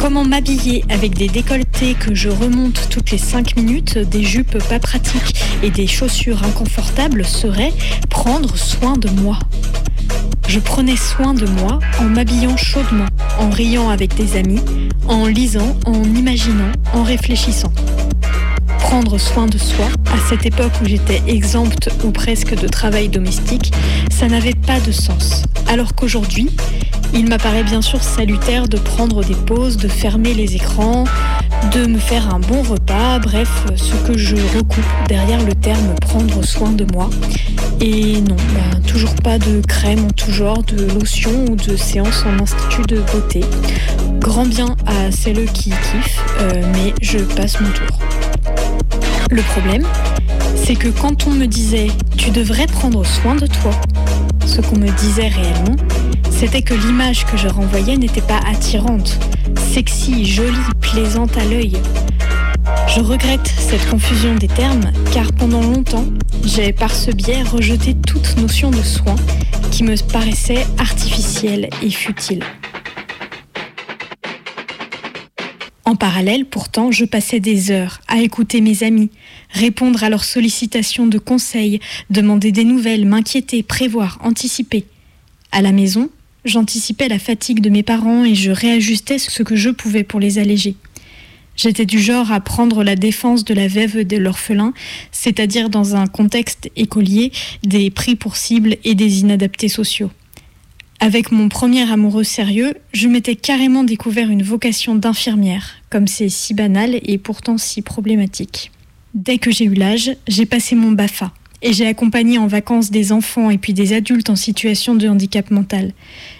Comment m'habiller avec des décolletés que je remonte toutes les 5 minutes, des jupes pas pratiques et des chaussures inconfortables serait prendre soin de moi. Je prenais soin de moi en m'habillant chaudement, en riant avec des amis, en lisant, en imaginant, en réfléchissant. Prendre soin de soi, à cette époque où j'étais exempte ou presque de travail domestique, ça n'avait pas de sens. Alors qu'aujourd'hui, il m'apparaît bien sûr salutaire de prendre des pauses, de fermer les écrans, de me faire un bon repas, bref, ce que je recoupe derrière le terme prendre soin de moi. Et non, bah, toujours pas de crème en tout genre, de lotion ou de séance en institut de beauté. Grand bien à celles qui kiffent, euh, mais je passe mon tour. Le problème, c'est que quand on me disait tu devrais prendre soin de toi, ce qu'on me disait réellement, c'était que l'image que je renvoyais n'était pas attirante, sexy, jolie, plaisante à l'œil. Je regrette cette confusion des termes car pendant longtemps, j'ai par ce biais rejeté toute notion de soin qui me paraissait artificielle et futile. En parallèle, pourtant, je passais des heures à écouter mes amis, répondre à leurs sollicitations de conseils, demander des nouvelles, m'inquiéter, prévoir, anticiper. À la maison, j'anticipais la fatigue de mes parents et je réajustais ce que je pouvais pour les alléger. J'étais du genre à prendre la défense de la veuve de l'orphelin, c'est-à-dire dans un contexte écolier, des pris pour cible et des inadaptés sociaux. Avec mon premier amoureux sérieux, je m'étais carrément découvert une vocation d'infirmière, comme c'est si banal et pourtant si problématique. Dès que j'ai eu l'âge, j'ai passé mon BAFA et j'ai accompagné en vacances des enfants et puis des adultes en situation de handicap mental.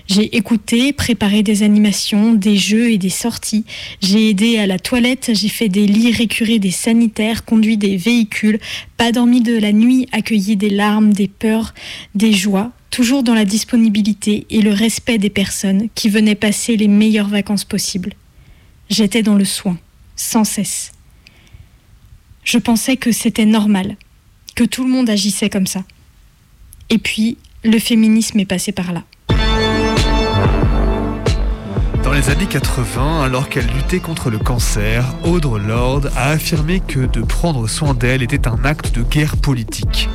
J'ai écouté, préparé des animations, des jeux et des sorties. J'ai aidé à la toilette, j'ai fait des lits récurés des sanitaires, conduit des véhicules, pas dormi de la nuit, accueilli des larmes, des peurs, des joies, toujours dans la disponibilité et le respect des personnes qui venaient passer les meilleures vacances possibles. J'étais dans le soin, sans cesse. Je pensais que c'était normal, que tout le monde agissait comme ça. Et puis, le féminisme est passé par là. Dans les années 80, alors qu'elle luttait contre le cancer, Audre Lorde a affirmé que de prendre soin d'elle était un acte de guerre politique.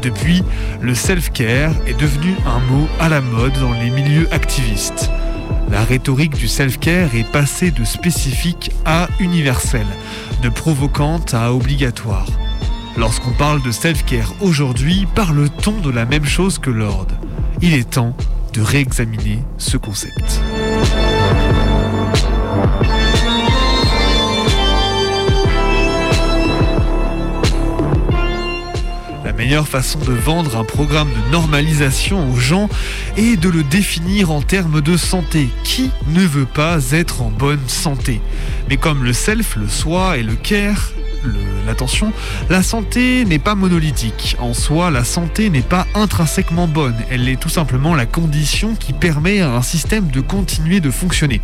Depuis, le self-care est devenu un mot à la mode dans les milieux activistes. La rhétorique du self-care est passée de spécifique à universelle, de provocante à obligatoire. Lorsqu'on parle de self-care aujourd'hui, parle-t-on de la même chose que Lord? Il est temps de réexaminer ce concept. La meilleure façon de vendre un programme de normalisation aux gens est de le définir en termes de santé. Qui ne veut pas être en bonne santé? Mais comme le self, le soi et le care, l'attention, la santé n'est pas monolithique. En soi, la santé n'est pas intrinsèquement bonne. Elle est tout simplement la condition qui permet à un système de continuer de fonctionner.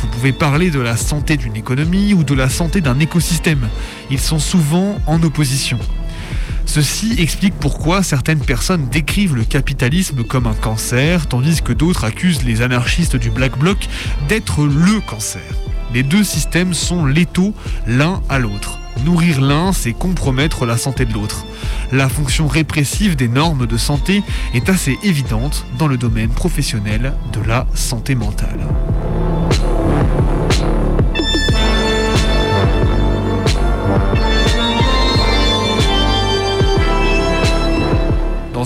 Vous pouvez parler de la santé d'une économie ou de la santé d'un écosystème. Ils sont souvent en opposition. Ceci explique pourquoi certaines personnes décrivent le capitalisme comme un cancer, tandis que d'autres accusent les anarchistes du Black Bloc d'être le cancer. Les deux systèmes sont létaux l'un à l'autre. Nourrir l'un, c'est compromettre la santé de l'autre. La fonction répressive des normes de santé est assez évidente dans le domaine professionnel de la santé mentale.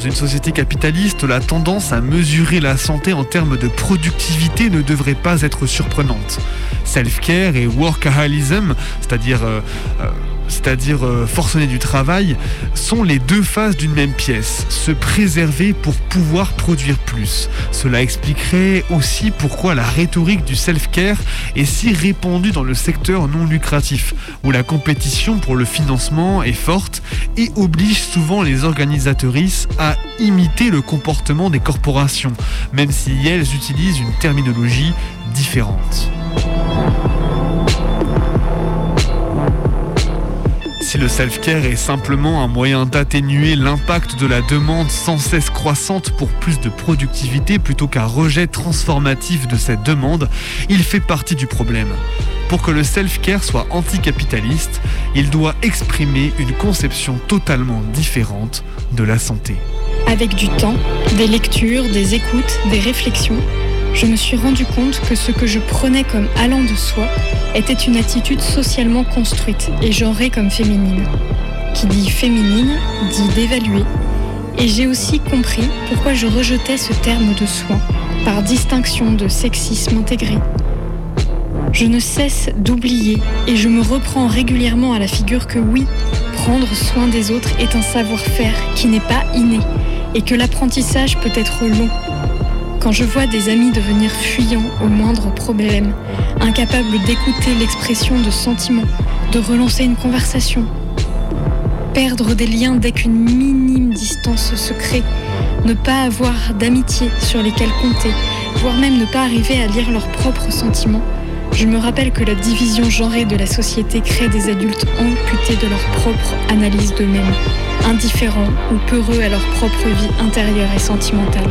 Une société capitaliste, la tendance à mesurer la santé en termes de productivité ne devrait pas être surprenante. Self-care et workaholism, c'est-à-dire euh, euh, c'est-à-dire euh, forcené du travail, sont les deux faces d'une même pièce. Se préserver pour pouvoir produire plus. Cela expliquerait aussi pourquoi la rhétorique du self-care est si répandue dans le secteur non lucratif, où la compétition pour le financement est forte et oblige souvent les organisatrices à imiter le comportement des corporations, même si elles utilisent une terminologie différente. Si le self-care est simplement un moyen d'atténuer l'impact de la demande sans cesse croissante pour plus de productivité plutôt qu'un rejet transformatif de cette demande, il fait partie du problème. Pour que le self-care soit anticapitaliste, il doit exprimer une conception totalement différente de la santé. Avec du temps, des lectures, des écoutes, des réflexions, je me suis rendu compte que ce que je prenais comme allant de soi était une attitude socialement construite et genrée comme féminine. Qui dit féminine dit d'évaluer. Et j'ai aussi compris pourquoi je rejetais ce terme de soin, par distinction de sexisme intégré. Je ne cesse d'oublier et je me reprends régulièrement à la figure que oui, prendre soin des autres est un savoir-faire qui n'est pas inné et que l'apprentissage peut être long. Quand je vois des amis devenir fuyants au moindre problème, incapables d'écouter l'expression de sentiments, de relancer une conversation, perdre des liens dès qu'une minime distance se crée, ne pas avoir d'amitié sur lesquelles compter, voire même ne pas arriver à lire leurs propres sentiments, je me rappelle que la division genrée de la société crée des adultes amputés de leur propre analyse d'eux-mêmes, indifférents ou peureux à leur propre vie intérieure et sentimentale.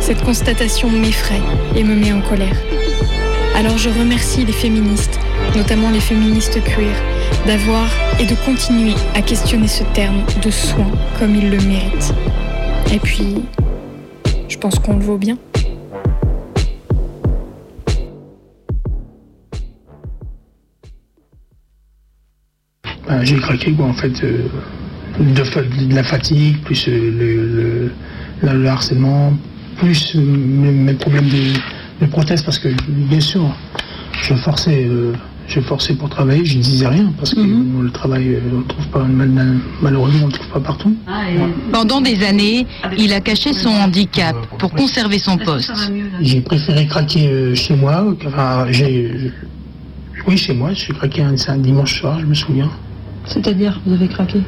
Cette constatation m'effraie et me met en colère. Alors je remercie les féministes, notamment les féministes queer, d'avoir et de continuer à questionner ce terme de soin comme il le mérite. Et puis, je pense qu'on le vaut bien. Ben, j'ai craqué quoi en fait euh, de, la fatigue plus euh, le harcèlement plus euh, mes, mes problèmes de, de prothèse parce que bien sûr je forçais euh, je forçais pour travailler je disais rien parce que le travail euh, on le trouve pas mal- malheureusement on le trouve pas partout. Pendant des années, il a caché son handicap pour conserver son poste. j'ai préféré craquer euh, chez moi enfin j'ai oui chez moi j'ai craqué un, c'est un dimanche soir je me souviens. C'est-à-dire, vous avez craqué?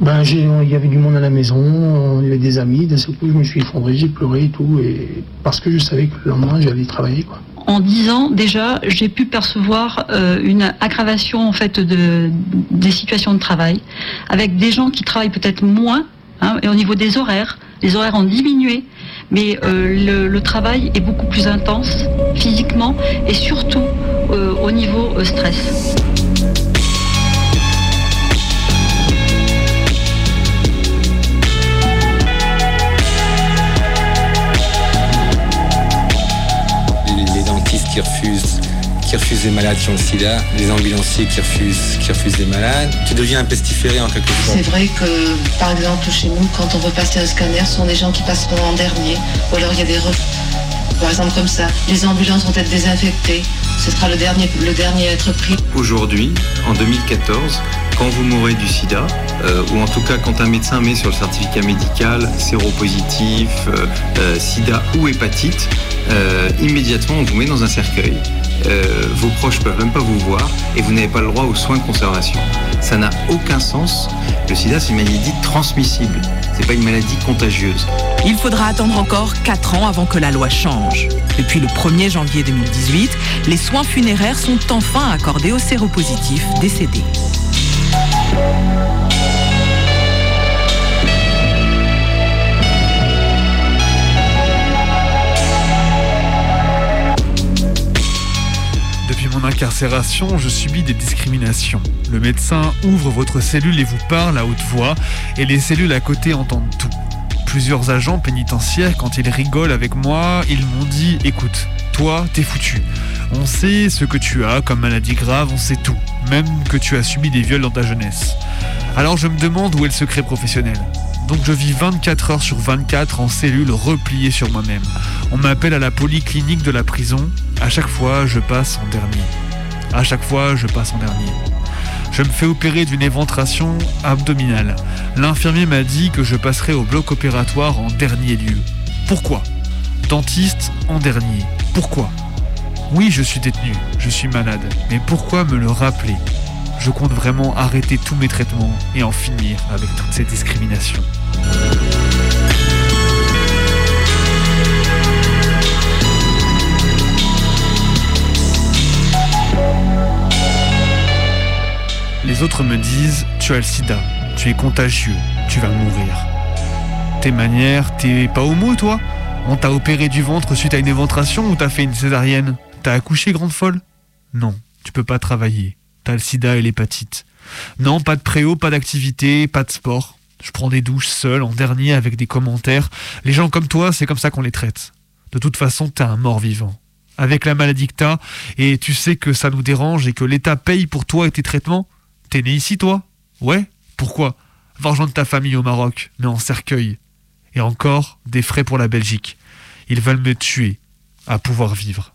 Ben, il y avait du monde à la maison, il y avait des amis, d'un seul coup, je me suis effondré, j'ai pleuré et tout, et parce que je savais que le lendemain, j'allais travailler. En 10 ans, déjà, j'ai pu percevoir euh, une aggravation en fait de, des situations de travail, avec des gens qui travaillent peut-être moins, hein, et au niveau des horaires, les horaires ont diminué, mais euh, le, travail est beaucoup plus intense physiquement et surtout euh, au niveau stress. Qui refusent, qui refusent des malades qui ont le sida, les ambulanciers qui refusent, qui refusent des malades. Tu deviens un pestiféré en quelque sorte. C'est vrai que, par exemple, chez nous, quand on veut passer un scanner, ce sont des gens qui passent en dernier. Ou alors il y a des refus. Par exemple, comme ça, les ambulances vont être désinfectées. Ce sera le dernier, le dernier à être pris. Aujourd'hui, en 2014, quand vous mourrez du sida, euh, ou en tout cas quand un médecin met sur le certificat médical séropositif, euh, euh, sida ou hépatite, immédiatement on vous met dans un cercueil. Euh, vos proches peuvent même pas vous voir et vous n'avez pas le droit aux soins de conservation. Ça n'a aucun sens. Le sida, c'est une maladie transmissible. C'est pas une maladie contagieuse. Il faudra attendre encore 4 ans avant que la loi change. Depuis le 1er janvier 2018, les soins funéraires sont enfin accordés aux séropositifs décédés. Incarcération, je subis des discriminations. Le médecin ouvre votre cellule et vous parle à haute voix, et les cellules à côté entendent tout. Plusieurs agents pénitentiaires, quand ils rigolent avec moi, ils m'ont dit Écoute, toi, t'es foutu. On sait ce que tu as comme maladie grave, on sait tout, même que tu as subi des viols dans ta jeunesse. Alors je me demande où est le secret professionnel. Donc je vis 24 heures sur 24 en cellule repliée sur moi-même. On m'appelle à la polyclinique de la prison. À chaque fois, je passe en dernier. À chaque fois, je passe en dernier. Je me fais opérer d'une éventration abdominale. L'infirmier m'a dit que je passerai au bloc opératoire en dernier lieu. Pourquoi? Dentiste en dernier. Pourquoi? Oui, je suis détenu, je suis malade, mais pourquoi me le rappeler? Je compte vraiment arrêter tous mes traitements et en finir avec toutes ces discriminations. Les autres me disent Tu as le sida, tu es contagieux, tu vas mourir. Tes manières, t'es pas homo toi? On t'a opéré du ventre suite à une éventration ou t'as fait une césarienne? T'as accouché grande folle? Non, tu peux pas travailler. T'as le sida et l'hépatite. Non, pas de préau, pas d'activité, pas de sport. Je prends des douches seul, en dernier, avec des commentaires. Les gens comme toi, c'est comme ça qu'on les traite. De toute façon, t'es un mort vivant. Avec la maladie que t'as, et tu sais que ça nous dérange et que l'État paye pour toi et tes traitements, T'es né ici, toi? Ouais? Pourquoi? Va rejoindre ta famille au Maroc, mais en cercueil. Et encore, des frais pour la Belgique. Ils veulent me tuer, à pouvoir vivre.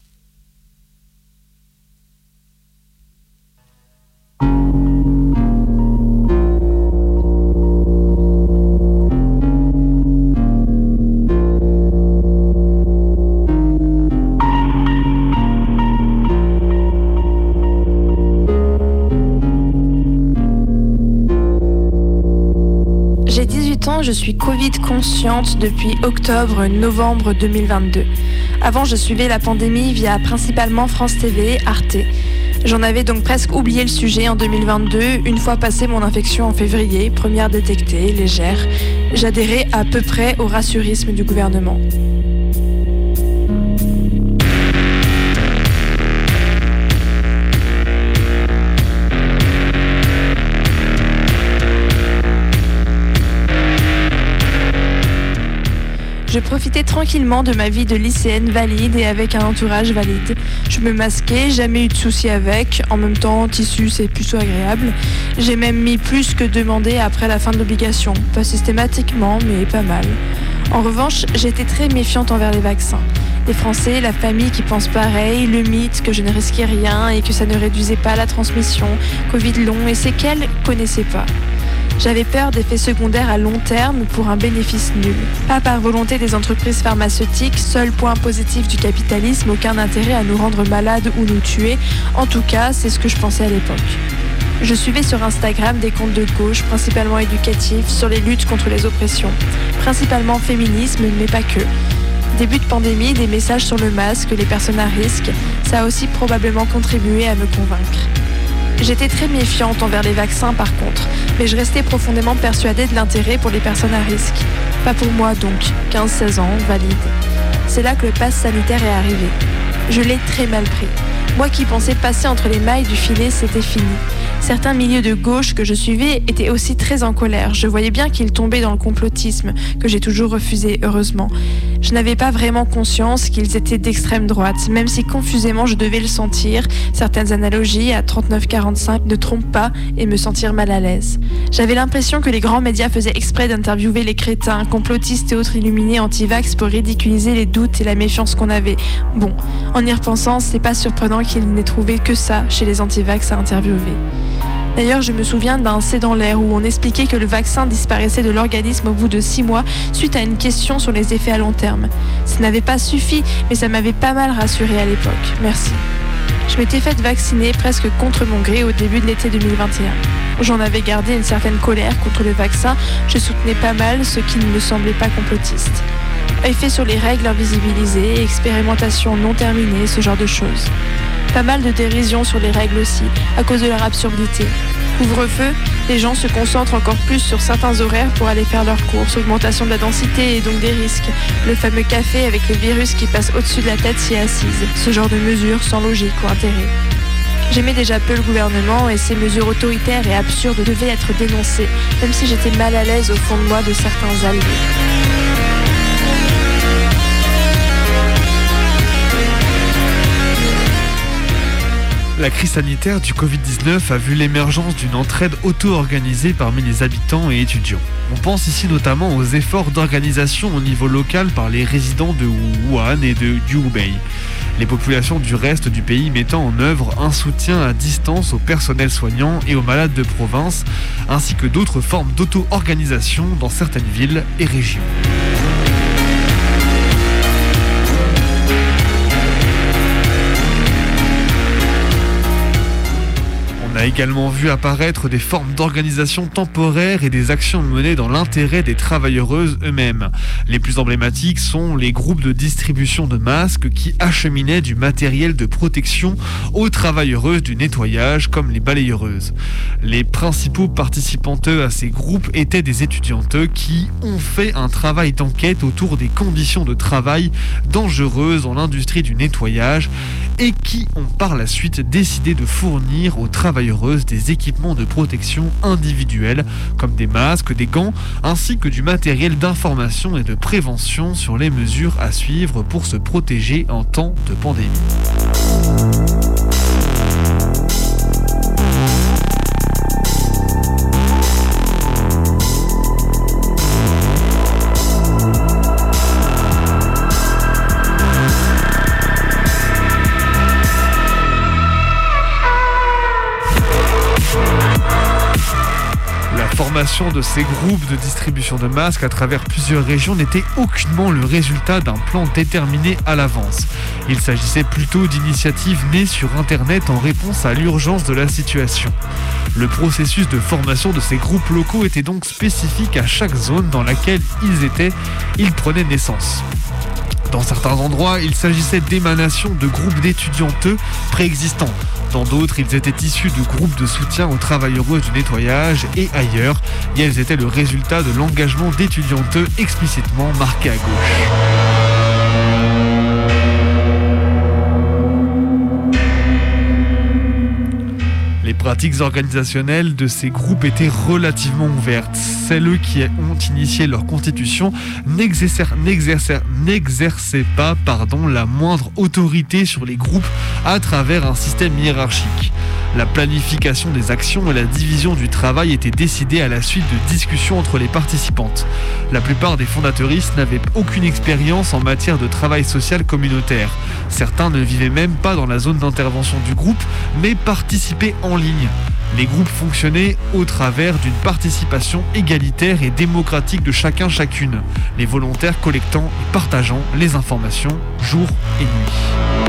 Je suis Covid consciente depuis octobre-novembre 2022. Avant, je suivais la pandémie via principalement France TV, Arte. J'en avais donc presque oublié le sujet en 2022, une fois passé mon infection en février, première détectée, légère. J'adhérais à peu près au rassurisme du gouvernement. Je profitais tranquillement de ma vie de lycéenne valide et avec un entourage valide. Je me masquais, jamais eu de soucis avec. En même temps, tissu, c'est plutôt agréable. J'ai même mis plus que demandé après la fin de l'obligation. Pas systématiquement, mais pas mal. En revanche, j'étais très méfiante envers les vaccins. Les Français, la famille qui pense pareil, le mythe que je ne risquais rien et que ça ne réduisait pas la transmission, Covid long et séquelles, connaissaient pas. J'avais peur d'effets secondaires à long terme pour un bénéfice nul. Pas par volonté des entreprises pharmaceutiques, seul point positif du capitalisme, aucun intérêt à nous rendre malades ou nous tuer. En tout cas, c'est ce que je pensais à l'époque. Je suivais sur Instagram des comptes de gauche, principalement éducatifs, sur les luttes contre les oppressions. Principalement féminisme, mais pas que. Début de pandémie, des messages sur le masque, les personnes à risque, ça a aussi probablement contribué à me convaincre. J'étais très méfiante envers les vaccins par contre, mais je restais profondément persuadée de l'intérêt pour les personnes à risque. Pas pour moi donc, 15-16 ans, valide. C'est là que le pass sanitaire est arrivé. Je l'ai très mal pris. Moi qui pensais passer entre les mailles du filet, c'était fini. Certains milieux de gauche que je suivais étaient aussi très en colère. Je voyais bien qu'ils tombaient dans le complotisme, que j'ai toujours refusé, heureusement. Je n'avais pas vraiment conscience qu'ils étaient d'extrême droite, même si confusément je devais le sentir. Certaines analogies à 39-45 ne trompent pas et me sentir mal à l'aise. J'avais l'impression que les grands médias faisaient exprès d'interviewer les crétins, complotistes et autres illuminés anti-vax pour ridiculiser les doutes et la méfiance qu'on avait. Bon, en y repensant, c'est pas surprenant qu'il n'ait trouvé que ça chez les anti-vax à interviewer. D'ailleurs, je me souviens d'un C'est dans l'air où on expliquait que le vaccin disparaissait de l'organisme au bout de six mois suite à une question sur les effets à long terme. Ça n'avait pas suffi, mais ça m'avait pas mal rassuré à l'époque. Merci. Je m'étais faite vacciner presque contre mon gré au début de l'été 2021. J'en avais gardé une certaine colère contre le vaccin, je soutenais pas mal ce qui ne me semblait pas complotiste. Effet sur les règles invisibilisées, expérimentation non terminée, ce genre de choses. Pas mal de dérision sur les règles aussi, à cause de leur absurdité. Couvre-feu, les gens se concentrent encore plus sur certains horaires pour aller faire leurs courses, augmentation de la densité et donc des risques. Le fameux café avec le virus qui passe au-dessus de la tête si assise. Ce genre de mesures sans logique ou intérêt. J'aimais déjà peu le gouvernement et ces mesures autoritaires et absurdes devaient être dénoncées, même si j'étais mal à l'aise au fond de moi de certains alliés. La crise sanitaire du Covid-19 a vu l'émergence d'une entraide auto-organisée parmi les habitants et étudiants. On pense ici notamment aux efforts d'organisation au niveau local par les résidents de Wuhan et de, du Hubei. Les populations du reste du pays mettant en œuvre un soutien à distance au personnel soignant et aux malades de province, ainsi que d'autres formes d'auto-organisation dans certaines villes et régions. On a également vu apparaître des formes d'organisation temporaire et des actions menées dans l'intérêt des travailleuses eux-mêmes. Les plus emblématiques sont les groupes de distribution de masques qui acheminaient du matériel de protection aux travailleuses du nettoyage comme les balayeuses. Les principaux participantes à ces groupes étaient des étudiantes qui ont fait un travail d'enquête autour des conditions de travail dangereuses dans l'industrie du nettoyage et qui ont par la suite décidé de fournir aux des équipements de protection individuels comme des masques, des gants ainsi que du matériel d'information et de prévention sur les mesures à suivre pour se protéger en temps de pandémie. Formation de ces groupes de distribution de masques à travers plusieurs régions n'était aucunement le résultat d'un plan déterminé à l'avance. Il s'agissait plutôt d'initiatives nées sur Internet en réponse à l'urgence de la situation. Le processus de formation de ces groupes locaux était donc spécifique à chaque zone dans laquelle ils étaient, ils prenaient naissance. Dans certains endroits, il s'agissait d'émanations de groupes d'étudianteux préexistants. Dans d'autres, ils étaient issus de groupes de soutien aux travailleuses du nettoyage et ailleurs, et elles étaient le résultat de l'engagement d'étudianteux explicitement marqué à gauche. Pratiques organisationnelles de ces groupes étaient relativement ouvertes. Celles qui ont initié leur constitution n'exerçaient pas pardon, la moindre autorité sur les groupes à travers un système hiérarchique. La planification des actions et la division du travail étaient décidées à la suite de discussions entre les participantes. La plupart des fondateuristes n'avaient aucune expérience en matière de travail social communautaire. Certains ne vivaient même pas dans la zone d'intervention du groupe, mais participaient en ligne. Les groupes fonctionnaient au travers d'une participation égalitaire et démocratique de chacun chacune, les volontaires collectant et partageant les informations jour et nuit.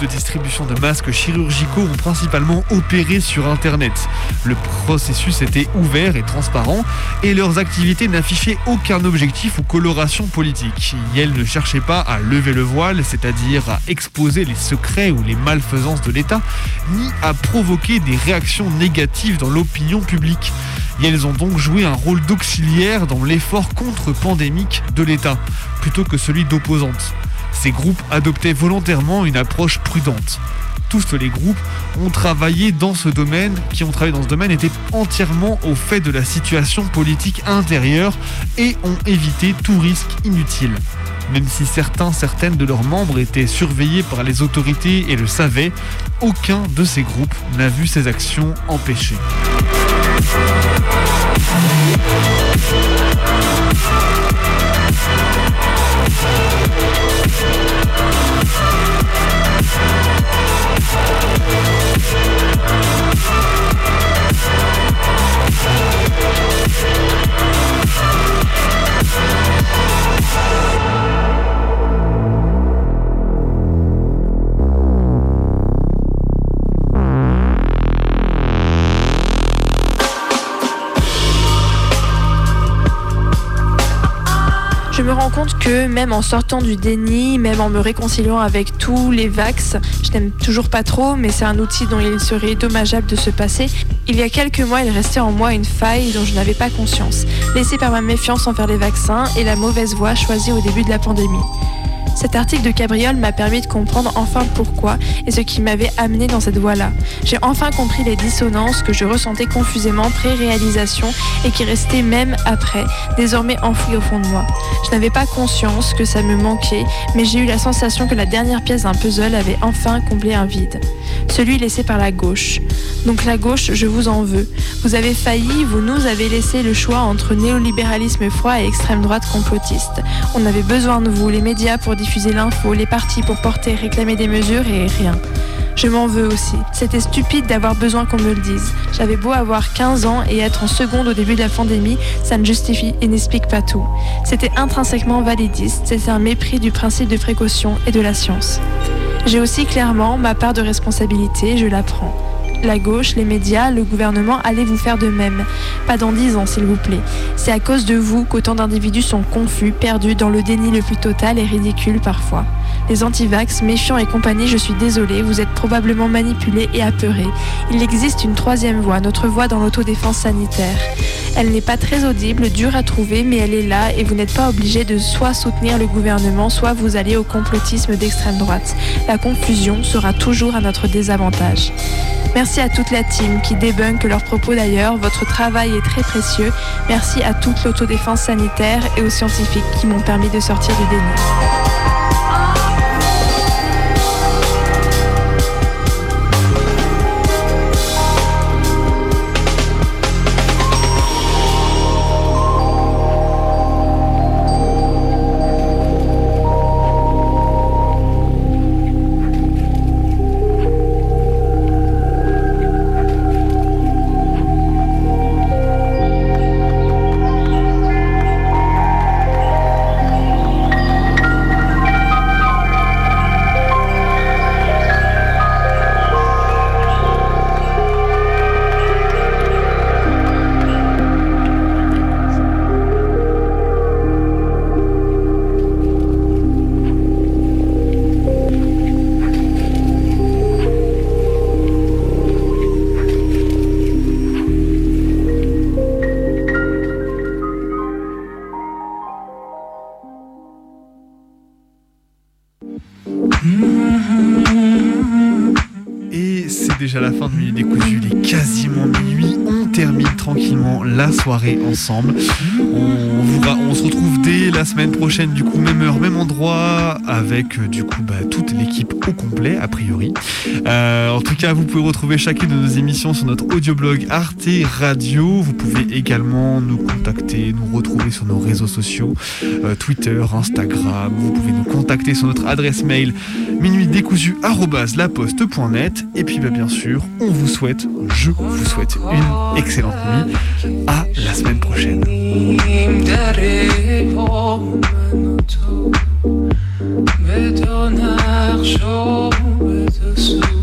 De distribution de masques chirurgicaux ont principalement opéré sur Internet. Le processus était ouvert et transparent et leurs activités n'affichaient aucun objectif ou coloration politique. Elles ne cherchaient pas à lever le voile, c'est-à-dire à exposer les secrets ou les malfaisances de l'État, ni à provoquer des réactions négatives dans l'opinion publique. elles ont donc joué un rôle d'auxiliaire dans l'effort contre-pandémique de l'État, plutôt que celui d'opposante. Ces groupes adoptaient volontairement une approche prudente. Tous les groupes ont travaillé dans ce domaine, qui ont travaillé dans ce domaine, étaient entièrement au fait de la situation politique intérieure et ont évité tout risque inutile. Même si certains, certaines de leurs membres étaient surveillés par les autorités et le savaient, aucun de ces groupes n'a vu ces actions empêchées. Que même en sortant du déni, même en me réconciliant avec tous les vax, je n'aime toujours pas trop, mais c'est un outil dont il serait dommageable de se passer. Il y a quelques mois, il restait en moi une faille dont je n'avais pas conscience, laissée par ma méfiance envers les vaccins et la mauvaise voie choisie au début de la pandémie. Cet article de Cabriole m'a permis de comprendre enfin pourquoi et ce qui m'avait amené dans cette voie-là. J'ai enfin compris les dissonances que je ressentais confusément pré-réalisation et qui restaient même après, désormais enfouies au fond de moi. Je n'avais pas conscience que ça me manquait, mais j'ai eu la sensation que la dernière pièce d'un puzzle avait enfin comblé un vide. Celui laissé par la gauche. Donc la gauche, je vous en veux. Vous avez failli, vous nous avez laissé le choix entre néolibéralisme froid et extrême droite complotiste. On avait besoin de vous, les médias pour diffuser l'info, les partis pour porter, réclamer des mesures et rien. Je m'en veux aussi. C'était stupide d'avoir besoin qu'on me le dise. J'avais beau avoir 15 ans et être en seconde au début de la pandémie, ça ne justifie et n'explique pas tout. C'était intrinsèquement validiste, c'était un mépris du principe de précaution et de la science. J'ai aussi clairement ma part de responsabilité, je la prends. La gauche, les médias, le gouvernement, allez vous faire de même. Pas dans dix ans, s'il vous plaît. C'est à cause de vous qu'autant d'individus sont confus, perdus dans le déni le plus total et ridicule parfois. Les antivax, méfiants et compagnie, je suis désolée, vous êtes probablement manipulés et apeurés. Il existe une troisième voie, notre voie dans l'autodéfense sanitaire. Elle n'est pas très audible, dure à trouver, mais elle est là et vous n'êtes pas obligé de soit soutenir le gouvernement, soit vous aller au complotisme d'extrême droite. La confusion sera toujours à notre désavantage. Merci à toute la team qui débunk leurs propos d'ailleurs. Votre travail est très précieux. Merci à toute l'autodéfense sanitaire et aux scientifiques qui m'ont permis de sortir du déni. La soirée ensemble. On se retrouve dès la semaine prochaine, du coup, même heure, même endroit, avec euh, du coup bah, toute l'équipe au complet, a priori. Euh, en tout cas, vous pouvez retrouver chacune de nos émissions sur notre audioblog Arte Radio. Vous pouvez également nous contacter, nous retrouver sur nos réseaux sociaux, euh, Twitter, Instagram. Vous pouvez nous contacter sur notre adresse mail minuitdécousu@laposte.net. Et puis, bah, bien sûr, on vous souhaite, je vous souhaite une excellente nuit. À la semaine prochaine. سر من تو. به دو نقش و به سو.